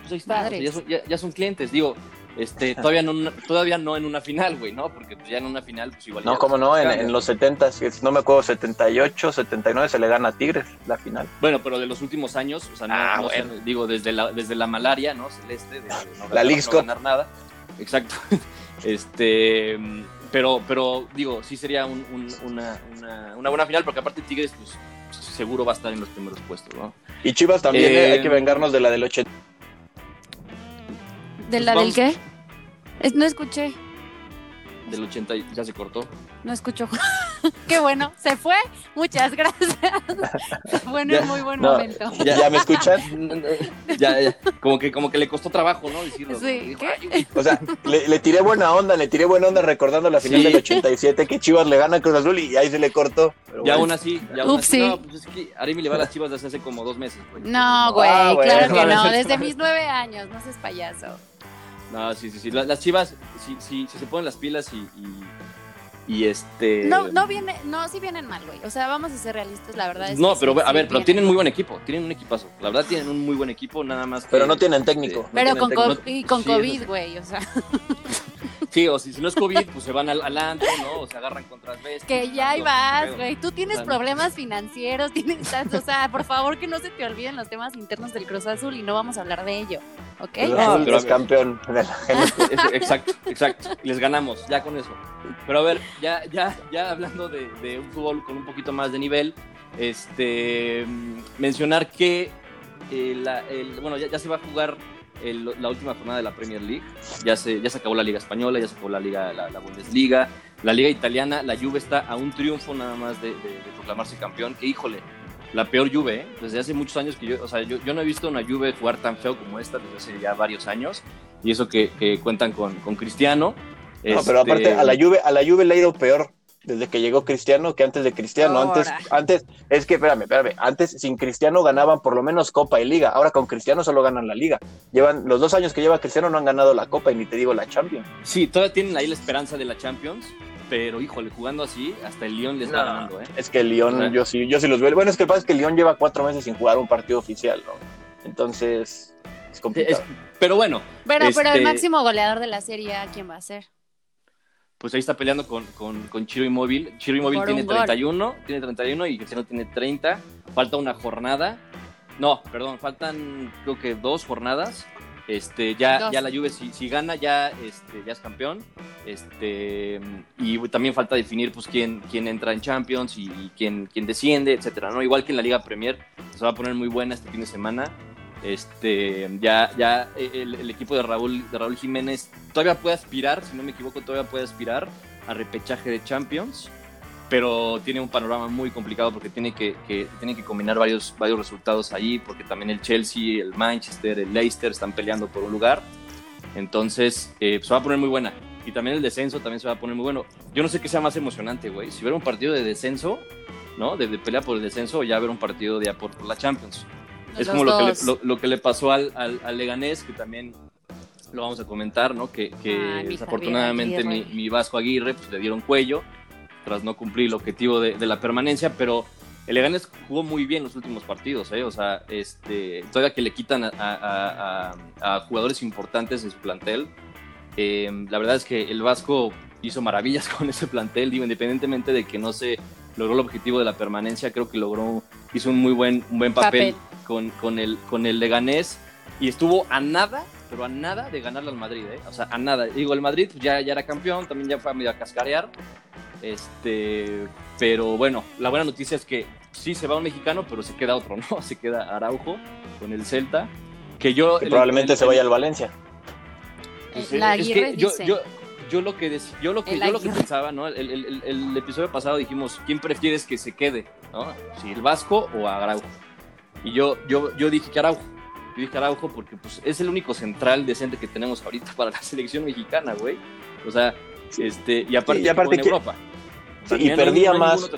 pues ahí está, o sea, Madres. ya, son, ya- ya son clientes, digo, este, todavía no, todavía no en una final, güey, ¿no? Porque pues, ya en una final, pues igual. No, como no, en, los 70, si no me acuerdo, 78, 79 se le gana a Tigres la final. Bueno, pero de los últimos años, o sea, no, Ah, no digo, desde la, desde la malaria, ¿no? Celeste, de no La ganar, Leagues no ganar nada. Exacto. Este, pero, pero digo, sí sería un- un- una, una, una buena final, porque aparte Tigres, pues seguro va a estar en los primeros puestos, ¿no? Y Chivas también, Eh, ¿eh? hay que vengarnos de la del 80. ¿De Pues la del vamos- qué? Es- no escuché, del 80 y ya se cortó. no escucho. Qué bueno, se fue. Muchas gracias. Se fue en Ya, un muy buen no, momento. ¿Ya, me escuchan? ya, ya, como que, como que le costó trabajo, ¿no? Decirlo. Sí, ¿qué? "Ay, O sea, le, le tiré buena onda, le tiré buena onda recordando la final Sí. del 87 que Chivas le gana a Cruz Azul y ahí se le cortó. Pero Ya bueno. aún así, ya aún así. No, pues es que Aremi le va a las chivas desde hace como dos meses, güey. No, güey, Ah, bueno. claro que no. Desde mis nueve años, no seas payaso. No, sí, sí, sí. La- Las chivas, si, si, si se ponen las pilas y, y, y este. No, no viene, no, sí vienen mal, güey. O sea, vamos a ser realistas, la verdad es No, que pero sí, a sí ver, pero vienen. tienen muy buen equipo, tienen un equipazo. La verdad tienen un muy buen equipo, nada más. que- Pero no tienen técnico. este, no Pero tienen con, técnico. co- y con Sí, COVID, sí. güey, o sea, Sí, o si, si no es COVID, pues se van al, al antro, ¿no? O se agarran contra bestias. que ya ahí vas, güey. Tú tienes O sea, problemas financieros, tienes tanto, o sea, por favor que no se te olviden los temas internos del Cruz Azul y no vamos a hablar de ello, ¿ok? No, pero es campeón de la exacto, exacto. Les ganamos, ya con eso. Pero a ver, ya, ya, ya hablando de, de un fútbol con un poquito más de nivel, este, mm, mencionar que eh, la- el- bueno, ya, ya se va a jugar el- la última jornada de la Premier League. Ya se, ya se acabó la Liga Española, ya se acabó la Liga, la, la Bundesliga, la Liga Italiana. La Juve está a un triunfo nada más de, de- de proclamarse campeón. Que híjole, la peor Juve, ¿eh? desde hace muchos años que yo, o sea, yo, yo no he visto una Juve jugar tan feo como esta desde hace ya varios años. Y eso que, que cuentan con, con Cristiano. No, pero Este, aparte a la Juve, a la Juve le ha ido peor desde que llegó Cristiano que antes de Cristiano. Antes, Ahora. antes, es que, espérame, espérame, antes sin Cristiano ganaban por lo menos Copa y Liga. Ahora con Cristiano solo ganan la Liga. Llevan, los dos años que lleva Cristiano no han ganado la Copa y ni te digo la Champions. Sí, todavía tienen ahí la esperanza de la Champions. Pero híjole, jugando así, hasta el Lyon les va No. ganando, ¿eh? Es que el Lyon, yo sí, yo sí los veo. Bueno, es que el pasa es que el Lyon lleva cuatro meses sin jugar un partido oficial, ¿no? Entonces, es complicado. Es- pero bueno, Pero, pero el Este- máximo goleador de la serie, ¿a quién va a ser? Pues ahí está peleando con, con, con Chiro Inmóvil. Chiro Inmóvil tiene un gol. 31, tiene 31 y Cristiano tiene 30. Falta una jornada. No, perdón, faltan creo que dos jornadas. Este, ya, Dos. ya la Juve si, si gana ya, este, ya es campeón. Este, y también falta definir pues quién, quién entra en Champions y, y quién, quién desciende, etcétera, ¿no? Igual que en la Liga Premier, se va a poner muy buena este fin de semana. Este, ya, ya el, el equipo de Raúl, de Raúl Jiménez todavía puede aspirar, si no me equivoco, todavía puede aspirar a repechaje de Champions, pero tiene un panorama muy complicado porque tiene que, que- tiene que combinar varios, varios resultados ahí, porque también el Chelsea, el Manchester, el Leicester están peleando por un lugar. Entonces, eh, se va a poner muy buena. Y también el descenso también se va a poner muy bueno. Yo no sé qué sea más emocionante, güey. Si ver un partido de descenso, ¿no? De, de pelea por el descenso o ya ver un partido de por, por la Champions. Es Los como lo que, le, lo, lo que le pasó al, al, al Leganés, que también lo vamos a comentar, ¿no? Que, que mi desafortunadamente mi, mi Vasco Aguirre pues, le dieron cuello tras no cumplir el objetivo de, de la permanencia, pero el Leganés jugó muy bien los últimos partidos, ¿eh? O sea, este, todavía que le quitan a, a- a- a jugadores importantes de su plantel, eh, la verdad es que el Vasco hizo maravillas con ese plantel, digo, independientemente de que no se logró el objetivo de la permanencia, creo que logró, hizo un muy buen, un buen papel, Papel. Con, con, el, con el Leganés y estuvo a nada, pero a nada de ganarle al Madrid, ¿eh? O sea, a nada. Digo, el Madrid ya, ya era campeón, también ya fue a medio a cascarear, este, pero bueno, la buena noticia es que sí se va un mexicano, pero se queda otro, ¿no? Se queda Araujo con el Celta, que yo... Que el- probablemente el- se vaya al Valencia. pues, La es Aguirre que yo, dice. yo, yo lo que dec- yo lo que yo lo que pensaba, ¿no? El, el- el- el episodio pasado dijimos, ¿quién prefieres que se quede? ¿No? Si el Vasco o Araujo. Y yo, yo, yo dije que Araujo. Yo dije Araujo porque pues, es el único central decente que tenemos ahorita para la selección mexicana, güey. O sea, este, y aparte, Sí, y aparte en que- Europa. Sí, y perdía no más.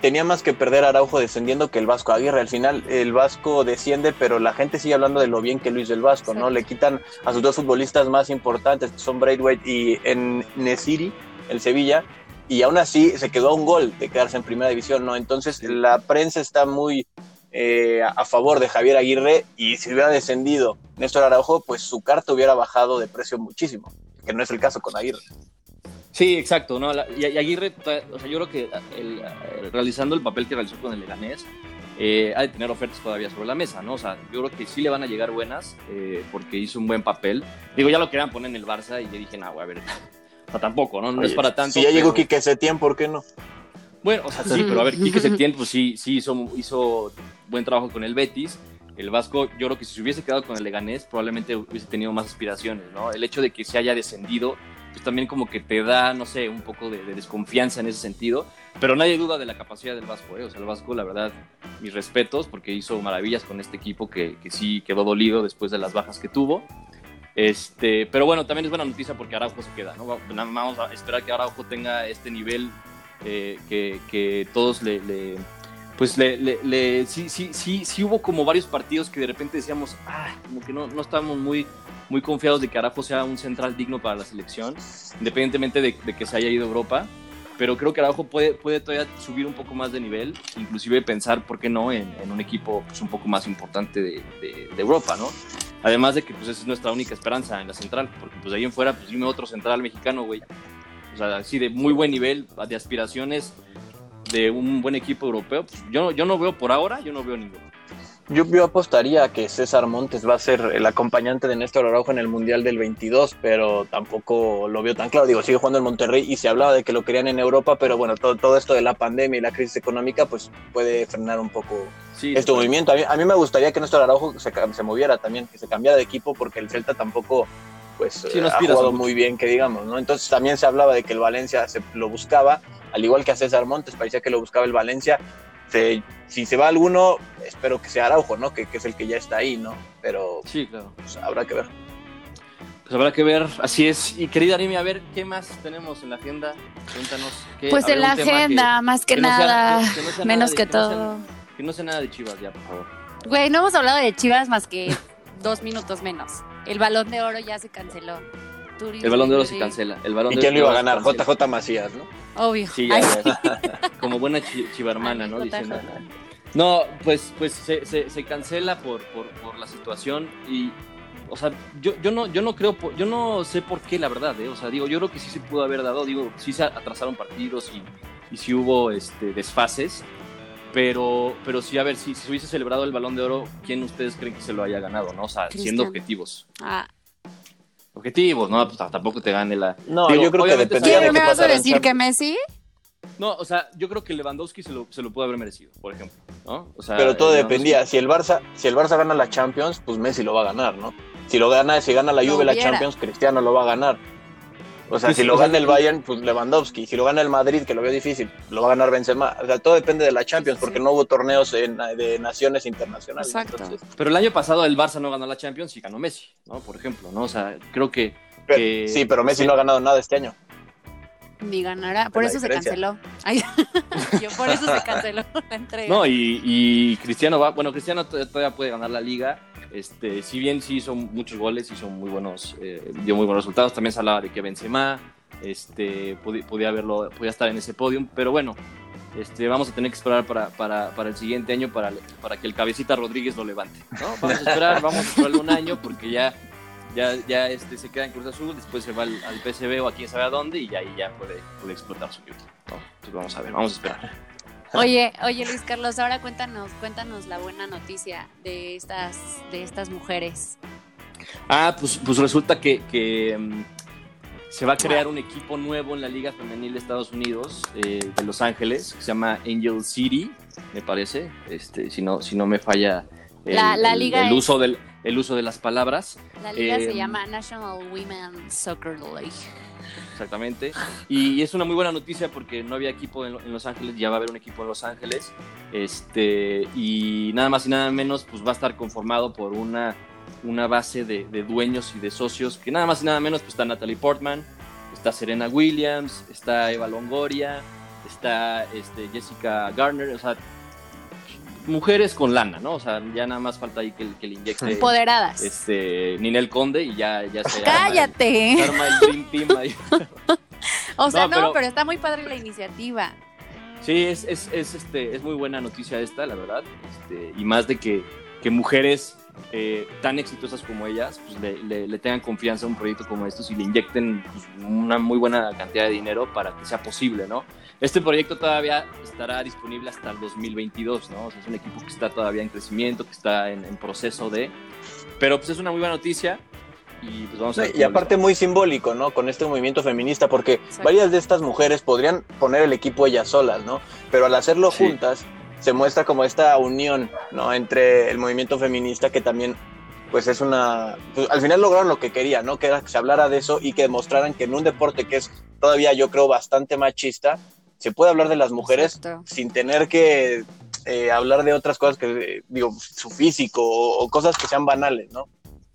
Tenía más que perder Araujo descendiendo que el Vasco Aguirre. Al final el Vasco desciende, pero la gente sigue hablando de lo bien que lo hizo el Vasco, ¿no? Le quitan a sus dos futbolistas más importantes, que son Braithwaite y en Nesiri, el Sevilla, y aún así se quedó a un gol de quedarse en primera división, ¿no? Entonces la prensa está muy eh, a favor de Javier Aguirre y si hubiera descendido Néstor Araujo, pues su carta hubiera bajado de precio muchísimo, que no es el caso con Aguirre. Sí, exacto, ¿no? La- y, y Aguirre, o sea, yo creo que el- el- realizando el papel que realizó con el Leganés, eh, ha de tener ofertas todavía sobre la mesa, ¿no? O sea, yo creo que sí le van a llegar buenas, eh, porque hizo un buen papel. Digo, ya lo querían poner en el Barça y yo dije, no, güey, a ver, o sea, tampoco, ¿no? No es Oye, para tanto. Si ya llegó pero- Quique Setién, ¿por qué no? Bueno, o sea, sí, pero a ver, Quique Setién, pues sí, sí hizo, hizo buen trabajo con el Betis. el Vasco, yo creo que si se hubiese quedado con el Leganés, probablemente hubiese tenido más aspiraciones, ¿no? El hecho de que se haya descendido, pues también como que te da, no sé, un poco de, de desconfianza en ese sentido, pero nadie duda de la capacidad del Vasco, ¿eh? O sea, el Vasco, la verdad, mis respetos, porque hizo maravillas con este equipo que, que sí quedó dolido después de las bajas que tuvo. Este, pero bueno, también es buena noticia porque Araujo se queda, ¿no? Vamos a esperar que Araujo tenga este nivel eh, que, todos le, pues le, le, le, sí, sí, sí, hubo como varios partidos que de repente decíamos, ah, como que no, no estábamos muy, muy confiados de que Araujo sea un central digno para la selección, independientemente de, que se haya ido a Europa. Pero creo que Araujo puede, puede todavía subir un poco más de nivel, inclusive pensar, ¿por qué no?, en, un equipo pues, un poco más importante de Europa, ¿no? Además de que pues esa es nuestra única esperanza en la central, porque pues de ahí en fuera, pues dime otro central mexicano, güey. O sea, así de muy buen nivel, de aspiraciones, de un buen equipo europeo. Pues yo, yo no veo por ahora, yo no veo ninguno. Yo, yo apostaría que César Montes va a ser el acompañante de Néstor Araujo en el Mundial del 22, pero tampoco lo veo tan claro. Digo, sigue jugando en Monterrey y se hablaba de que lo querían en Europa, pero bueno, todo, todo esto de la pandemia y la crisis económica, pues puede frenar un poco sí, este sí. movimiento. A mí, a mí, me gustaría que Néstor Araujo se, se, moviera también, que se cambiara de equipo, porque el Celta tampoco pues sí, no ha jugado muy bien, que digamos, ¿no? Entonces también se hablaba de que el Valencia se lo buscaba, al igual que a César Montes, parecía que lo buscaba el Valencia. Se, si se va alguno, espero que sea Araujo, ¿no? Que, que, es el que ya está ahí, ¿no? Pero sí, claro. Pues, habrá que ver. Pues habrá que ver, así es. Y querida Arimi, a ver, ¿qué más tenemos en la agenda? Cuéntanos. ¿qué, pues en la agenda, que, más que, que nada, no sea, no sea menos nada de, que todo. No sea, que no sea nada de Chivas ya, por favor. Güey, no hemos hablado de Chivas más que dos minutos menos. El balón de oro ya se canceló. El balón de oro se cancela. El balón ¿Y quién lo iba a ganar? JJ Macías, ¿no? Obvio. Sí, ya, ya. como buena chivarmana, ¿no? Diciendo. No, pues, pues se, se, se cancela por, por, por, la situación y, o sea, yo, yo, no, yo no creo, yo no sé por qué, la verdad, ¿eh? O sea, digo, yo creo que sí se pudo haber dado, digo, sí se atrasaron partidos y, y sí hubo este, desfases, pero, pero sí, a ver, si, si se hubiese celebrado el Balón de Oro, ¿quién ustedes creen que se lo haya ganado, no? O sea, siendo objetivos. Ah. Objetivos, ¿no? Pues tampoco te gane la... No, digo, yo creo que dependía de ¿Me vas a decir que Messi? No, o sea, yo creo que Lewandowski se lo, se lo pudo haber merecido, por ejemplo, ¿no? O sea, pero todo dependía. Si el Barça, si el Barça gana la Champions, pues Messi lo va a ganar, ¿no? Si lo gana, si gana la Juve la Champions, Cristiano lo va a ganar. O sea, sí, si sí, lo gana el Bayern, pues Lewandowski. Si lo gana el Madrid, que lo veo difícil, lo va a ganar Benzema. O sea, todo depende de la Champions, porque no hubo torneos en, de naciones internacionales. Exacto. Entonces... Pero el año pasado el Barça no ganó la Champions y ganó Messi, ¿no? Por ejemplo, ¿no? O sea, creo que... Pero, que... Sí, pero Messi sí. no ha ganado nada este año. Ni ganará, por eso diferencia. se canceló. Ay, yo por eso se canceló la entrega. No, y, y, Cristiano va, bueno, Cristiano todavía puede ganar la liga. Este, si bien sí hizo muchos goles, hizo muy buenos, eh, dio muy buenos resultados. También se hablaba de que Benzema, este, podía, haberlo, podía estar en ese podium, pero bueno, este, vamos a tener que esperar para, para, para, el siguiente año para, para que el cabecita Rodríguez lo levante. ¿no? Vamos a esperar, vamos a esperar un año porque ya ya, ya este, se queda en Cruz Azul, después se va al, al o a quién sabe a dónde y ahí ya puede, puede explotar su equipo. ¿no? Entonces vamos a ver, vamos a esperar. Oye, oye Luis Carlos, ahora cuéntanos, cuéntanos la buena noticia de estas, de estas mujeres. Ah, pues, pues resulta que, que um, se va a crear un equipo nuevo en la Liga Femenil de Estados Unidos, eh, de Los Ángeles, que se llama Angel City, me parece, este, si no, si no me falla el, la, la liga el, el es... uso del el uso de las palabras. La liga eh, se llama National Women Soccer League. Exactamente. Y es una muy buena noticia porque no había equipo en, Los Ángeles, ya va a haber un equipo en Los Ángeles. Este, y nada más y nada menos, pues va a estar conformado por una, una base de, de dueños y de socios que nada más y nada menos, pues está Natalie Portman, está Serena Williams, está Eva Longoria, está este, Jessica Garner, o sea, mujeres con lana, ¿no? O sea, ya nada más falta ahí que, que le inyecte. Empoderadas. Este, Ninel Conde y ya, ya se ¡Cállate! Arma el, arma el Dream Team ahí. o sea, no, no pero, pero, está muy padre la iniciativa. Sí, es, es, es, este, es muy buena noticia esta, la verdad. Este, y más de que, que mujeres eh, tan exitosas como ellas pues, le, le, le, tengan confianza a un proyecto como estos y le inyecten pues, una muy buena cantidad de dinero para que sea posible, ¿no? Este proyecto todavía estará disponible hasta el 2022, ¿no? O sea, es un equipo que está todavía en crecimiento, que está en, en proceso de... Pero pues es una muy buena noticia y pues vamos a Y aparte muy simbólico, ¿no? Con este movimiento feminista, porque Exacto. varias de estas mujeres podrían poner el equipo ellas solas, ¿no? Pero al hacerlo sí. juntas se muestra como esta unión, ¿no? Entre el movimiento feminista que también pues es una, pues, al final lograron lo que querían, ¿no? Que era que se hablara de eso y que demostraran que en un deporte que es todavía yo creo bastante machista, se puede hablar de las mujeres Exacto. sin tener que eh, hablar de otras cosas que, digo, su físico o, o cosas que sean banales, ¿no?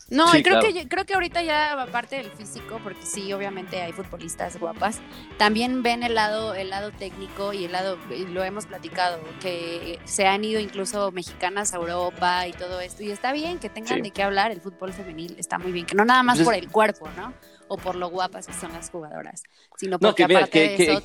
No, Sí, y creo, claro. que, creo que ahorita ya, aparte del físico, porque sí, obviamente hay futbolistas guapas, también ven el lado, el lado técnico y el lado, y lo hemos platicado, que se han ido incluso mexicanas a Europa y todo esto, y está bien que tengan Sí. de qué hablar, el fútbol femenil está muy bien, que no nada más Pues es- por el cuerpo, ¿no? O por lo guapas que son las jugadoras, sino No, porque que mira, aparte que- de que- eso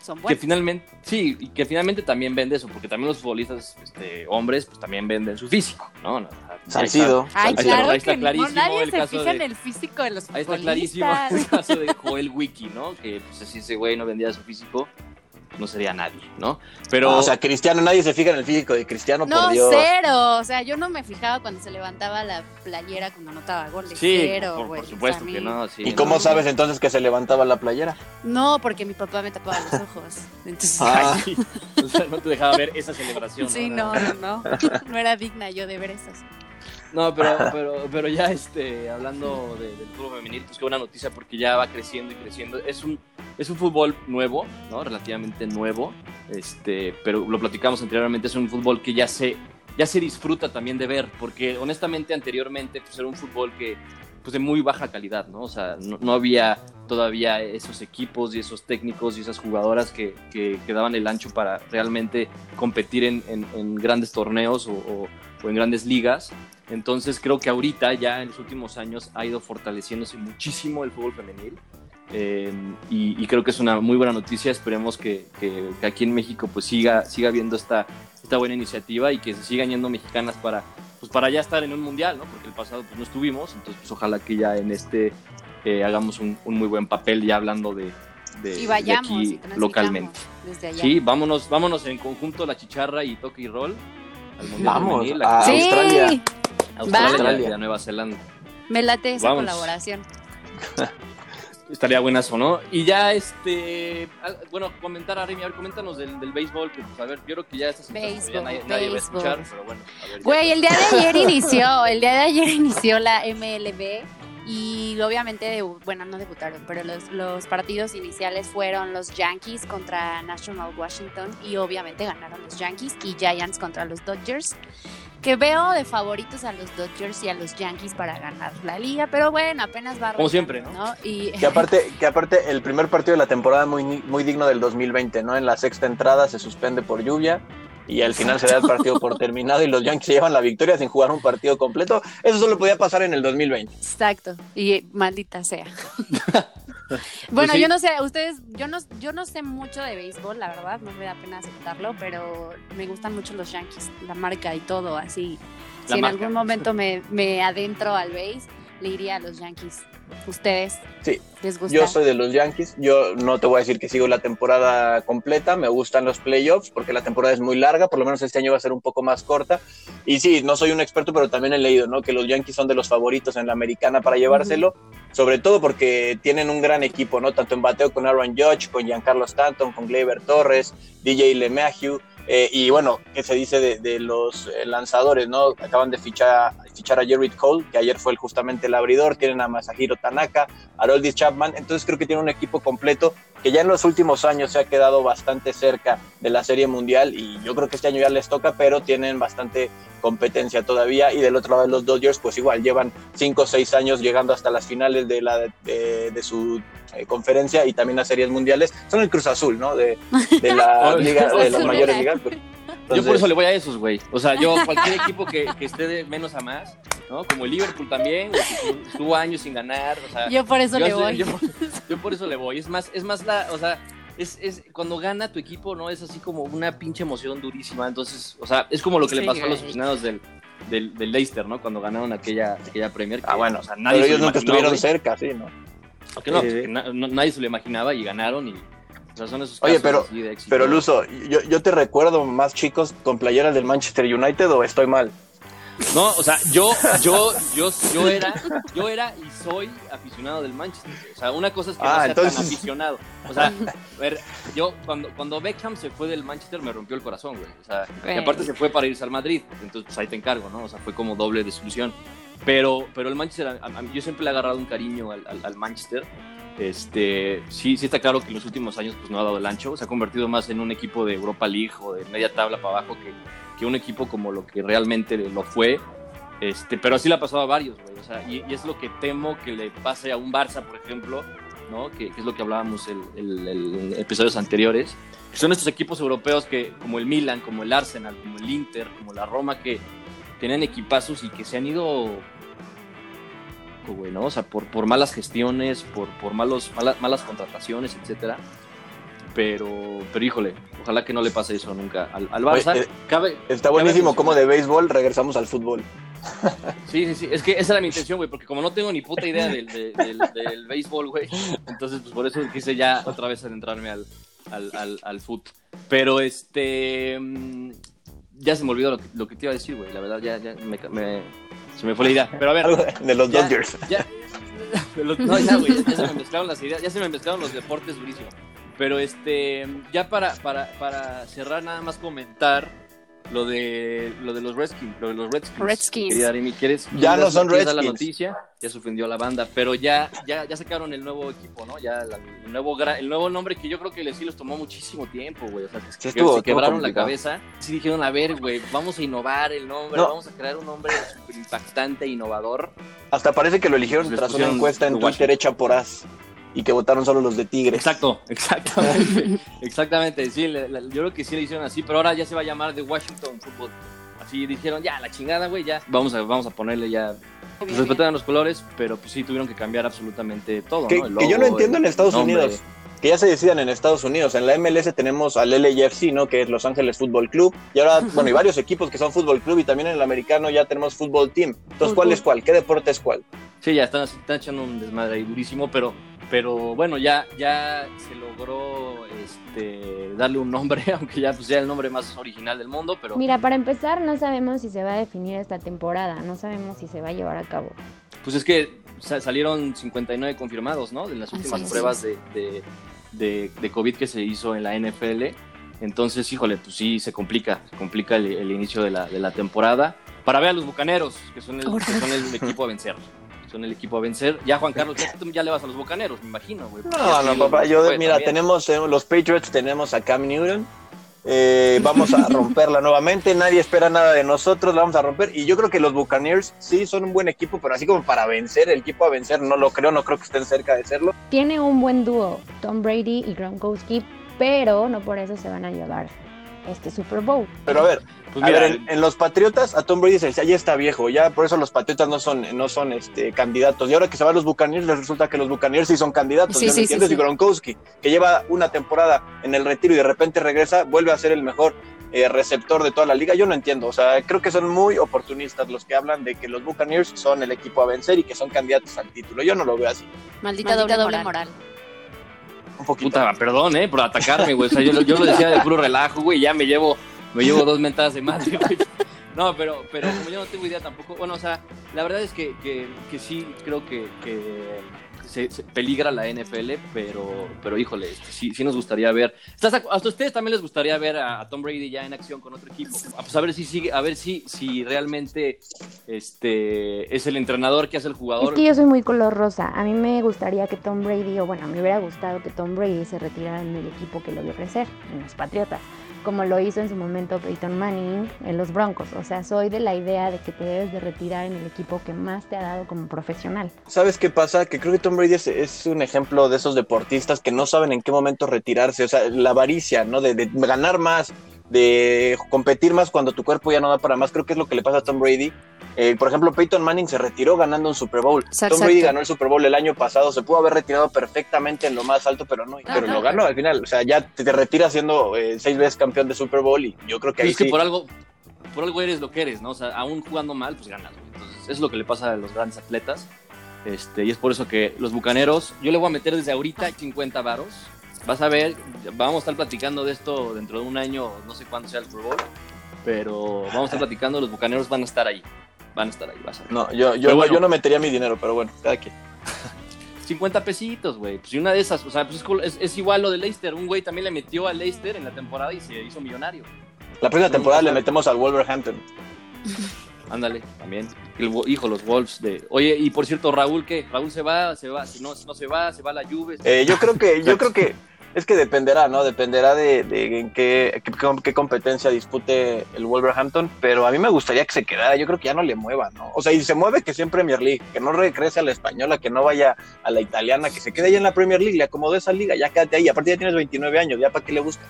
son que buenas. finalmente, sí, y que finalmente también vende eso, porque también los futbolistas este, hombres, pues también venden su físico, ¿no? No, ahí está- Salcido. Ay, claro ahí está que no, clarísimo nadie el se caso fija de- en el físico de los Ahí está clarísimo el caso de Joel Wiki, ¿no? Que pues si ese güey no vendía su físico, no sería nadie, ¿no? Pero, No, o sea, Cristiano, nadie se fija en el físico de Cristiano, No, por Dios. cero. O sea, yo no me fijaba cuando se levantaba la playera cuando anotaba goles. sí, cero, por, supuesto que no. Sí, ¿Y cómo no. sabes entonces que se levantaba la playera? No, porque mi papá me tapaba los ojos. Entonces, Ah. Ay, o sea, no te dejaba ver esa celebración. sí, ¿no? no, no, no. No era digna yo de ver esas. No, pero, pero, pero ya este, hablando de- del fútbol femenil, pues qué buena noticia porque ya va creciendo y creciendo. Es un, es un fútbol nuevo, ¿no? Relativamente nuevo. Este, pero lo platicamos anteriormente, es un fútbol que ya se, ya se disfruta también de ver, porque honestamente anteriormente pues era un fútbol que pues de muy baja calidad, ¿no? O sea, no, no había todavía esos equipos y esos técnicos y esas jugadoras que, que, que daban el ancho para realmente competir en, en- en grandes torneos o- o- o en grandes ligas. Entonces creo que ahorita ya en los últimos años ha ido fortaleciéndose muchísimo el fútbol femenil eh, y, y creo que es una muy buena noticia. Esperemos que, que- que aquí en México pues siga, siga habiendo esta, esta buena iniciativa y que se sigan yendo mexicanas para, pues, para ya estar en un mundial, ¿no? porque el pasado pues, no estuvimos, entonces pues, ojalá que ya en este eh, hagamos un, un muy buen papel ya hablando de, de- Y de vayamos y aquí transmitamos localmente. desde allá. Sí, vámonos, vámonos en conjunto la chicharra y toque y roll al mundial Vamos, femenil, a aquí Sí, Australia. Australia, Australia. y a Nueva Zelanda. me late esa Vamos. colaboración. Estaría buenazo, ¿no? Y ya, este, bueno, comentar a Remy, a ver, coméntanos del, del béisbol, que pues, a ver, yo creo que ya estas situaciones ya Béisbol, nadie, nadie va a béisbol. escuchar, pero bueno, a ver. ya Güey, pues. el día de ayer inició, el día de ayer inició la MLB y obviamente, bueno, no debutaron, pero los, los partidos iniciales fueron los Yankees contra National Washington y obviamente ganaron los Yankees y Giants contra los Dodgers, que veo de favoritos a los Dodgers y a los Yankees para ganar la liga, pero bueno, apenas va Como siempre, ¿no? Y Que aparte, que aparte el primer partido de la temporada muy, muy digno del 2020, ¿no? En la sexta entrada se suspende por lluvia y al final se da el partido por terminado y los Yankees se llevan la victoria sin jugar un partido completo. Eso solo podía pasar en el 2020. Exacto, y eh, maldita sea. bueno, sí. yo no sé, ustedes, yo no, yo no sé mucho de béisbol, la verdad, no me da pena aceptarlo, pero me gustan mucho los Yankees, la marca y todo, así. La si en algún momento me, me adentro al béis, le iría a los Yankees. ¿Ustedes Sí, les gusta? Yo soy de los Yankees. Yo no te voy a decir que sigo la temporada completa. Me gustan los playoffs porque la temporada es muy larga. Por lo menos este año va a ser un poco más corta. Y sí, no soy un experto, pero también he leído ¿no? que los Yankees son de los favoritos en la americana para llevárselo. Sobre todo porque tienen un gran equipo, ¿no? Tanto en bateo con Aaron Judge, con Giancarlo Stanton, con Gleyber Torres, DJ LeMahieu. eh, y bueno, ¿qué se dice de, de los eh, lanzadores, no? Acaban de fichar, fichar a Jared Cole, que ayer fue justamente el abridor. Tienen a Masahiro Tanaka, Haroldis Chapman. Entonces creo que tiene un equipo completo que ya en los últimos años se ha quedado bastante cerca de la Serie Mundial y yo creo que este año ya les toca, pero tienen bastante competencia todavía. Y del otro lado de los Dodgers, pues igual llevan 5 o 6 años llegando hasta las finales de, la, de, de su eh, conferencia y también a series mundiales. Son el Cruz Azul, ¿no? De, de la liga, de las mayores ligas. Yo por eso le voy a esos, güey. O sea, yo, cualquier equipo que, que esté de menos a más, ¿no? Como el Liverpool también, güey, que estuvo- años sin ganar, o sea. Yo por eso yo le voy. Yo, yo por eso le voy. Es más, es más la, o sea, es, es cuando gana tu equipo, ¿no? Es así como una pinche emoción durísima. Entonces, o sea, es como lo que le pasó a los aficionados del, del, del Leicester, ¿no? Cuando ganaron aquella, aquella Premier. que, Ah, bueno, o sea, nadie pero se lo ellos nunca estuvieron güey. cerca, sí, ¿no? Que na- no- nadie se lo imaginaba y ganaron y. O sea, son esos Oye, pero- así de éxito. Pero Luso, yo, yo te recuerdo más chicos con playeras del Manchester United o estoy mal. No, o sea, yo, yo, yo, yo era, yo era y soy aficionado del Manchester. O sea, una cosa es que Ah, no sea entonces- tan aficionado. O sea, a ver, yo cuando, cuando Beckham se fue del Manchester me rompió el corazón, güey. O sea, y aparte se fue para irse al Madrid. Entonces, pues ahí te encargo, ¿no? O sea, fue como doble desilusión. Pero, pero el Manchester, a- a- yo siempre le he agarrado un cariño al, al- al Manchester. Este, sí, sí está claro que en los últimos años pues no ha dado el ancho. Se ha convertido más en un equipo de Europa League o de media tabla para abajo que, que un equipo como lo que realmente lo fue. Este, pero así le ha pasado a varios, güey. O sea, y, y es lo que temo que le pase a un Barça, por ejemplo, ¿no? Que, que es lo que hablábamos en el, el- el episodios anteriores. Son estos equipos europeos que, como el Milan, como el Arsenal, como el Inter, como la Roma, que tienen equipazos y que se han ido, güey, ¿no? O sea, por, por malas gestiones, por, por malos, malas, malas contrataciones, etcétera. Pero, pero híjole, ojalá que no le pase eso nunca al, al Barça. Oye, eh, Cabe- Está buenísimo como de béisbol regresamos al fútbol. Sí, sí, sí. Es que esa era mi intención, güey, porque como no tengo ni puta idea del, de- del, del béisbol, güey, entonces pues por eso quise ya otra vez adentrarme al, al, al, al foot. Pero este. mm, Ya se me olvidó lo que, lo que te iba a decir, güey. La verdad, ya, ya me, me- se me fue la idea. Pero a ver. Algo de los ya- Dodgers. ya- los- no, ya, güey, ya se me mezclaron las ideas, ya se me mezclaron los deportes durísimo. Pero este, ya para, para, para cerrar, nada más comentar lo de, lo de los Redskins. Lo de los Redskins. Redskins. Querida ¿quieres, Ya no son dar la Redskins. noticia? Ya se ofendió la banda, pero ya, ya, ya sacaron el nuevo equipo, ¿no? Ya la- el, nuevo, el nuero nombre que yo creo que les, sí les tomó muchísimo tiempo, güey. O sea, que, Sí, estuvo- se estuvo quebraron la cabeza. Sí dijeron, a ver, güey, vamos a innovar el nombre, No. vamos a crear un nombre súper impactante, innovador. Hasta parece que lo eligieron tras una encuesta en. Twitter hecha por As y que votaron solo los de Tigres. Exacto, exactamente. exactamente, sí, le- le- yo creo que sí le hicieron así, pero ahora ya se va a llamar The Washington Football. Así dijeron, ya, la chingada, güey, ya. Vamos a, vamos a ponerle ya. Pues los colores, pero pues sí tuvieron que cambiar absolutamente todo. Que, ¿no? El que yo no entiendo en Estados nombre. Unidos. Que ya se decidan en Estados Unidos. En la MLS tenemos al LAFC, ¿no? Que es Los Ángeles Fútbol Club. Y ahora, bueno, y varios equipos que son Fútbol Club. Y también en el americano ya tenemos Fútbol Team. Entonces, ¿cuál es cuál? ¿Qué deporte es cuál? Sí, ya están, están echando un desmadre ahí durísimo, pero, pero bueno, ya, ya se logró este, darle un nombre, aunque ya pues, sea el nombre más original del mundo, pero Mira, para empezar, no sabemos si se va a definir esta temporada, no sabemos si se va a llevar a cabo. Pues es que sa- salieron 59 confirmados, ¿no? De las últimas Así pruebas de, de, de- de COVID que se hizo en la NFL. Entonces, híjole, pues sí, se complica, se complica el, el inicio de la, de la temporada. Para ver a los Bucaneros, que son el, que son el equipo a vencer. Son el equipo a vencer. Ya, Juan Carlos, ya, tú ya le vas a los Bucaneros, me imagino, güey. No, no, papá. Yo, mira, también. tenemos eh, los Patriots, tenemos a Cam Newton. Eh, vamos a romperla nuevamente. Nadie espera nada de nosotros. La vamos a romper. Y yo creo que los Buccaneers sí son un buen equipo, pero así como para vencer, el equipo a vencer, no lo creo. No creo que estén cerca de serlo. Tiene un buen dúo, Tom Brady y Gronkowski, pero no por eso se van a llevar este Super Bowl. Pero a ver, Pues a mira, ver, en, en los Patriotas, a Tom Brady se decía, ya está viejo, ya por eso los Patriotas no son, no son este, candidatos. Y ahora que se van los Buccaneers, les resulta que los Buccaneers sí son candidatos. Sí, ¿ya me sí, sí, entiendes? sí. Y Gronkowski, que lleva una temporada en el retiro y de repente regresa, vuelve a ser el mejor eh, receptor de toda la liga. Yo no entiendo, o sea, creo que son muy oportunistas los que hablan de que los Buccaneers son el equipo a vencer y que son candidatos al título. Yo no lo veo así. Maldita, Maldita doble, doble moral. Un poquito. Puta, perdón, eh, por atacarme, güey. O sea, yo, yo lo decía de puro relajo, güey. Ya me llevo, me llevo dos mentadas de madre, güey. No, pero, pero como yo no tengo idea tampoco, bueno, o sea, la verdad es que, que, que sí creo que se, peligra la NFL, pero, pero híjole, este, sí, sí nos gustaría ver. ¿Estás acu- ¿Hasta ustedes también les gustaría ver a, a Tom Brady ya en acción con otro equipo? A, pues a ver si sigue, a ver si, si realmente este es el entrenador que hace el Es jugador. que yo soy muy color rosa. A mí me gustaría que Tom Brady, o bueno, me hubiera gustado que Tom Brady se retirara en el equipo que lo vio crecer, en los Patriotas, como lo hizo en su momento Peyton Manning en los Broncos. O sea, soy de la idea de que te debes de retirar en el equipo que más te ha dado como profesional. ¿Sabes qué pasa? Que creo que Tom Brady es, un ejemplo de esos deportistas que no saben en qué momento retirarse. O sea, la avaricia, ¿no? De ganar más, de competir más cuando tu cuerpo ya no da para más. Creo que es lo que le pasa a Tom Brady. Eh, por ejemplo, Peyton Manning se retiró ganando un Super Bowl. Exacto. Tom Brady ganó el Super Bowl el año pasado. Se pudo haber retirado perfectamente en lo más alto, pero no. Pero Ajá. lo ganó al final. O sea, ya te, te retiras siendo eh, seis veces campeón de Super Bowl y yo creo que Pero ahí es que sí. por algo, por algo eres lo que eres, ¿no? O sea, aún jugando mal, pues ganas. Entonces, eso es lo que le pasa a los grandes atletas. Este, y es por eso que los bucaneros, yo le voy a meter desde ahorita 50 varos. Vas a ver, vamos a estar platicando de esto dentro de un año, no sé cuándo sea el Super Bowl, pero vamos a estar platicando, los bucaneros van a estar ahí. Van a estar ahí, vas a ver. No, yo, yo, Pero bueno. yo no metería mi dinero, pero bueno, cada quien. 50 pesitos, güey. Pues y una de esas, o sea, pues es, es- igual lo de Leicester. Un güey también le metió a Leicester en la temporada y se hizo millonario. La próxima No, temporada no, le metemos al Wolverhampton. Ándale, también. El, hijo, los Wolves de. Oye, y por cierto, Raúl, ¿qué? Raúl se va, se va. Si no, no se va, se va a la Juve. Eh, yo creo que, yo creo que es que dependerá, ¿no? Dependerá de, de en qué, qué, competencia dispute el Wolverhampton, pero a mí me gustaría que se quedara, yo creo que ya no le mueva, ¿no? O sea, y se mueve que sea en Premier League, que no regrese a la española, que no vaya a la italiana, que se quede ahí en la Premier League, le acomodó esa liga, ya quédate ahí, aparte ya tienes 29 años, ya para qué le buscas.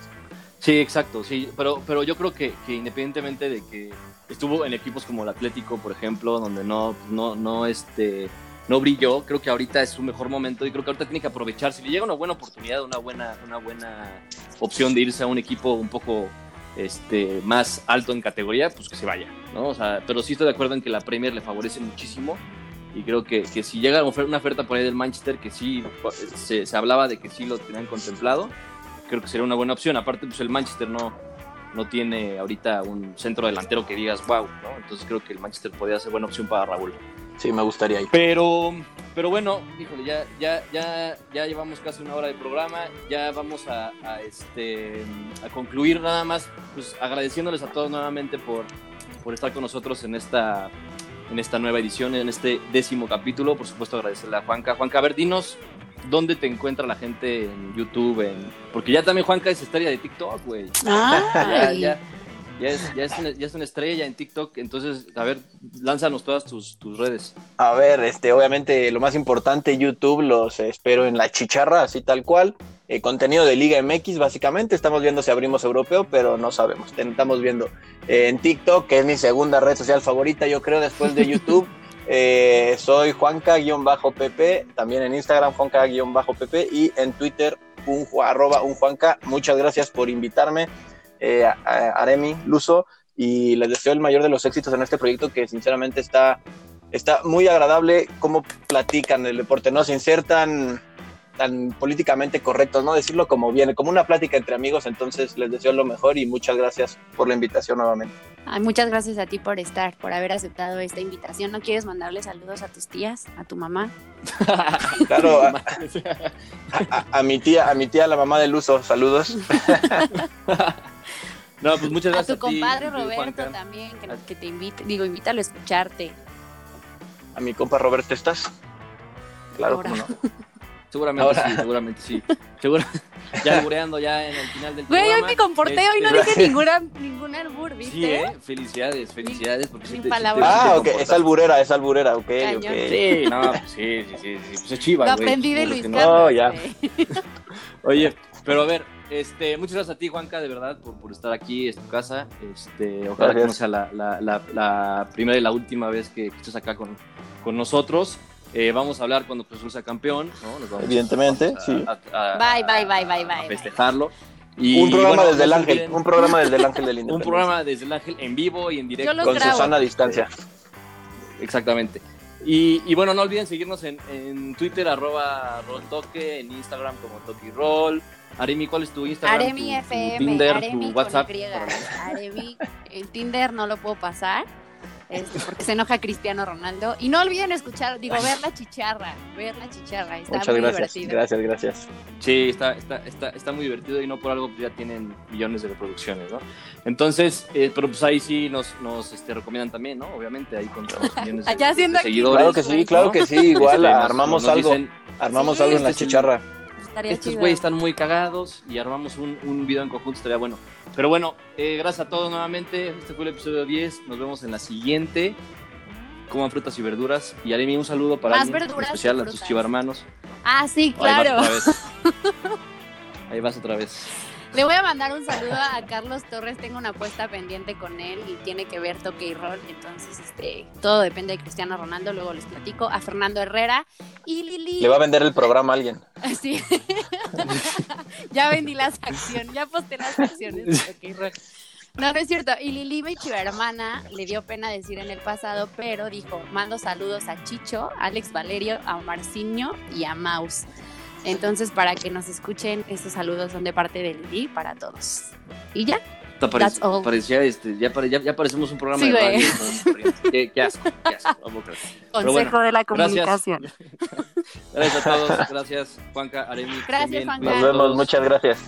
Sí, exacto, sí, pero, pero yo creo que, que independientemente de que estuvo en equipos como el Atlético, por ejemplo, donde no, no, no, este, no brilló, creo que ahorita es su mejor momento y creo que ahorita tiene que aprovechar. Si le llega una buena oportunidad, una buena, una buena opción de irse a un equipo un poco este, más alto en categoría, pues que se vaya, ¿no? O sea, pero sí estoy de acuerdo en que la Premier le favorece muchísimo y creo que, que si llega una oferta por ahí del Manchester, que sí, se, hablaba de que sí lo tenían contemplado, creo que sería una buena opción. Aparte, pues el Manchester no, no tiene ahorita un centro delantero que digas, wow, ¿no? Entonces creo que el Manchester podría ser buena opción para Raúl. Sí, me gustaría ir. Pero, pero bueno, híjole, ya, ya, ya, ya llevamos casi una hora de programa, ya vamos a, a, este, a concluir nada más, pues agradeciéndoles a todos nuevamente por, por estar con nosotros en esta, en esta nueva edición, en este décimo capítulo. Por supuesto, agradecerle a Juanca. Juanca, a ver, dinos dónde te encuentra la gente en YouTube, en... porque ya también Juanca es estrella de TikTok, güey. Ya, ya, ya, es, ya, es una, ya es una estrella en TikTok, entonces, a ver, lánzanos todas tus, tus redes. A ver, este, obviamente lo más importante, YouTube, los espero en la chicharra, así tal cual. Eh, contenido de Liga MX, básicamente. Estamos viendo si abrimos europeo, pero no sabemos. Estamos viendo eh, en TikTok, que es mi segunda red social favorita, yo creo, después de YouTube. Eh, soy Juanca-PP, también en Instagram, Juanca-PP y en Twitter, un, arroba un Juanca. Muchas gracias por invitarme, eh, a- Aremi, Luso, y les deseo el mayor de los éxitos en este proyecto que sinceramente está está muy agradable cómo platican el deporte, ¿no? Sin ser tan, políticamente correctos, ¿no? Decirlo como viene, como una plática entre amigos, entonces les deseo lo mejor y muchas gracias por la invitación nuevamente. Ay, muchas gracias a ti por estar, por haber aceptado esta invitación. ¿No quieres mandarle saludos a tus tías, a tu mamá? Claro, a, a- a mi tía, a mi tía, la mamá del uso, saludos. No, pues muchas A gracias tu a, ti, compadre Roberto también, que, que te invite, digo, invítalo a escucharte. A mi compa Roberto, ¿estás? Claro, Ahora. cómo no. Seguramente Ahora. sí, seguramente sí. Seguro, ya albureando ya en el final del Güey, hoy me comporté, hoy no Este, dije ninguna, ningún albur, ¿viste? Sí, ¿eh? Felicidades, felicidades. Porque Sin te- sí te- palabras. sí te Ah, ok, es alburera, es alburera, ok, Cañón. ok. Sí, no, pues sí, sí, sí, sí. Pues es chiva, Lo güey. aprendí de Luis que no. Carlos. No, ya. Oye, pero a ver, este, muchas gracias a ti, Juanca, de verdad, por, por estar aquí, es tu casa. Este, ojalá que no sea la, la, la, la primera y la última vez que, que estés acá con, con nosotros. Eh, vamos a hablar cuando Cruz Azul sea campeón, ¿no? Nos vamos- Evidentemente, vamos a- sí. a- a- Bye, bye, bye, bye, a bye, festejarlo. Y, un programa bueno, desde el ángel, un programa desde el ángel del un Independencia. programa desde el ángel en vivo y en directo. Con grabo. Susana a distancia. Exactamente. Y, y bueno, no olviden seguirnos en, en Twitter, arroba rolltoque, en Instagram como toquiroll. Aremi, ¿cuál es tu Instagram? Aremi tu- tu FM, Tinder, Aremi tu WhatsApp. Aremi, en Tinder no lo puedo pasar. Este, porque se enoja Cristiano Ronaldo. Y no olviden escuchar, digo, ver la chicharra, ver la chicharra, está Muchas muy gracias, divertido. gracias, gracias. Sí, está, está, está, está muy divertido y no por algo pues, ya tienen millones de reproducciones, ¿no? Entonces, eh, pero pues ahí sí nos, nos este, recomiendan también, ¿no? Obviamente, ahí con los millones de, seguidores. Claro que sí, claro que sí, igual Este, nos- armamos nos algo, dicen, armamos Sí, algo en la este el- chicharra. Estaría estos güeyes están muy cagados y armamos un, un video en conjunto, estaría bueno. Pero bueno, eh, gracias a todos nuevamente. Este fue el episodio 10. Nos vemos en la siguiente. Coman frutas y verduras. Y Aremi, un saludo para Más verduras especial a tus chivarmanos. Ah, sí, Ahí vas claro. otra vez. Ahí vas otra vez. Le voy a mandar un saludo a Carlos Torres. Tengo una apuesta pendiente con él y tiene que ver toque y rol. Entonces, este, todo depende de Cristiano Ronaldo. Luego les platico. A Fernando Herrera y Lili. Le va a vender el programa a alguien. Sí. ya vendí las acciones, ya posté las acciones. de Toque y Rol. No, no es cierto. Y Lili, mi chiva hermana, le dio pena decir en el pasado, pero dijo, mando saludos a Chicho, Alex Valerio, a Marcinho y a Maus. Entonces, para que nos escuchen, estos saludos son de parte de Lili para todos. Y ya, parec- That's all. parecía, este, ya, pare- ya, ya parecemos un programa Sí, de radio. Qué, qué asco, qué asco. Consejo bueno, de la gracias. comunicación. Gracias a todos. Gracias, Juanca, Aremi. Gracias, también. Juanca. Nos vemos, muchas gracias.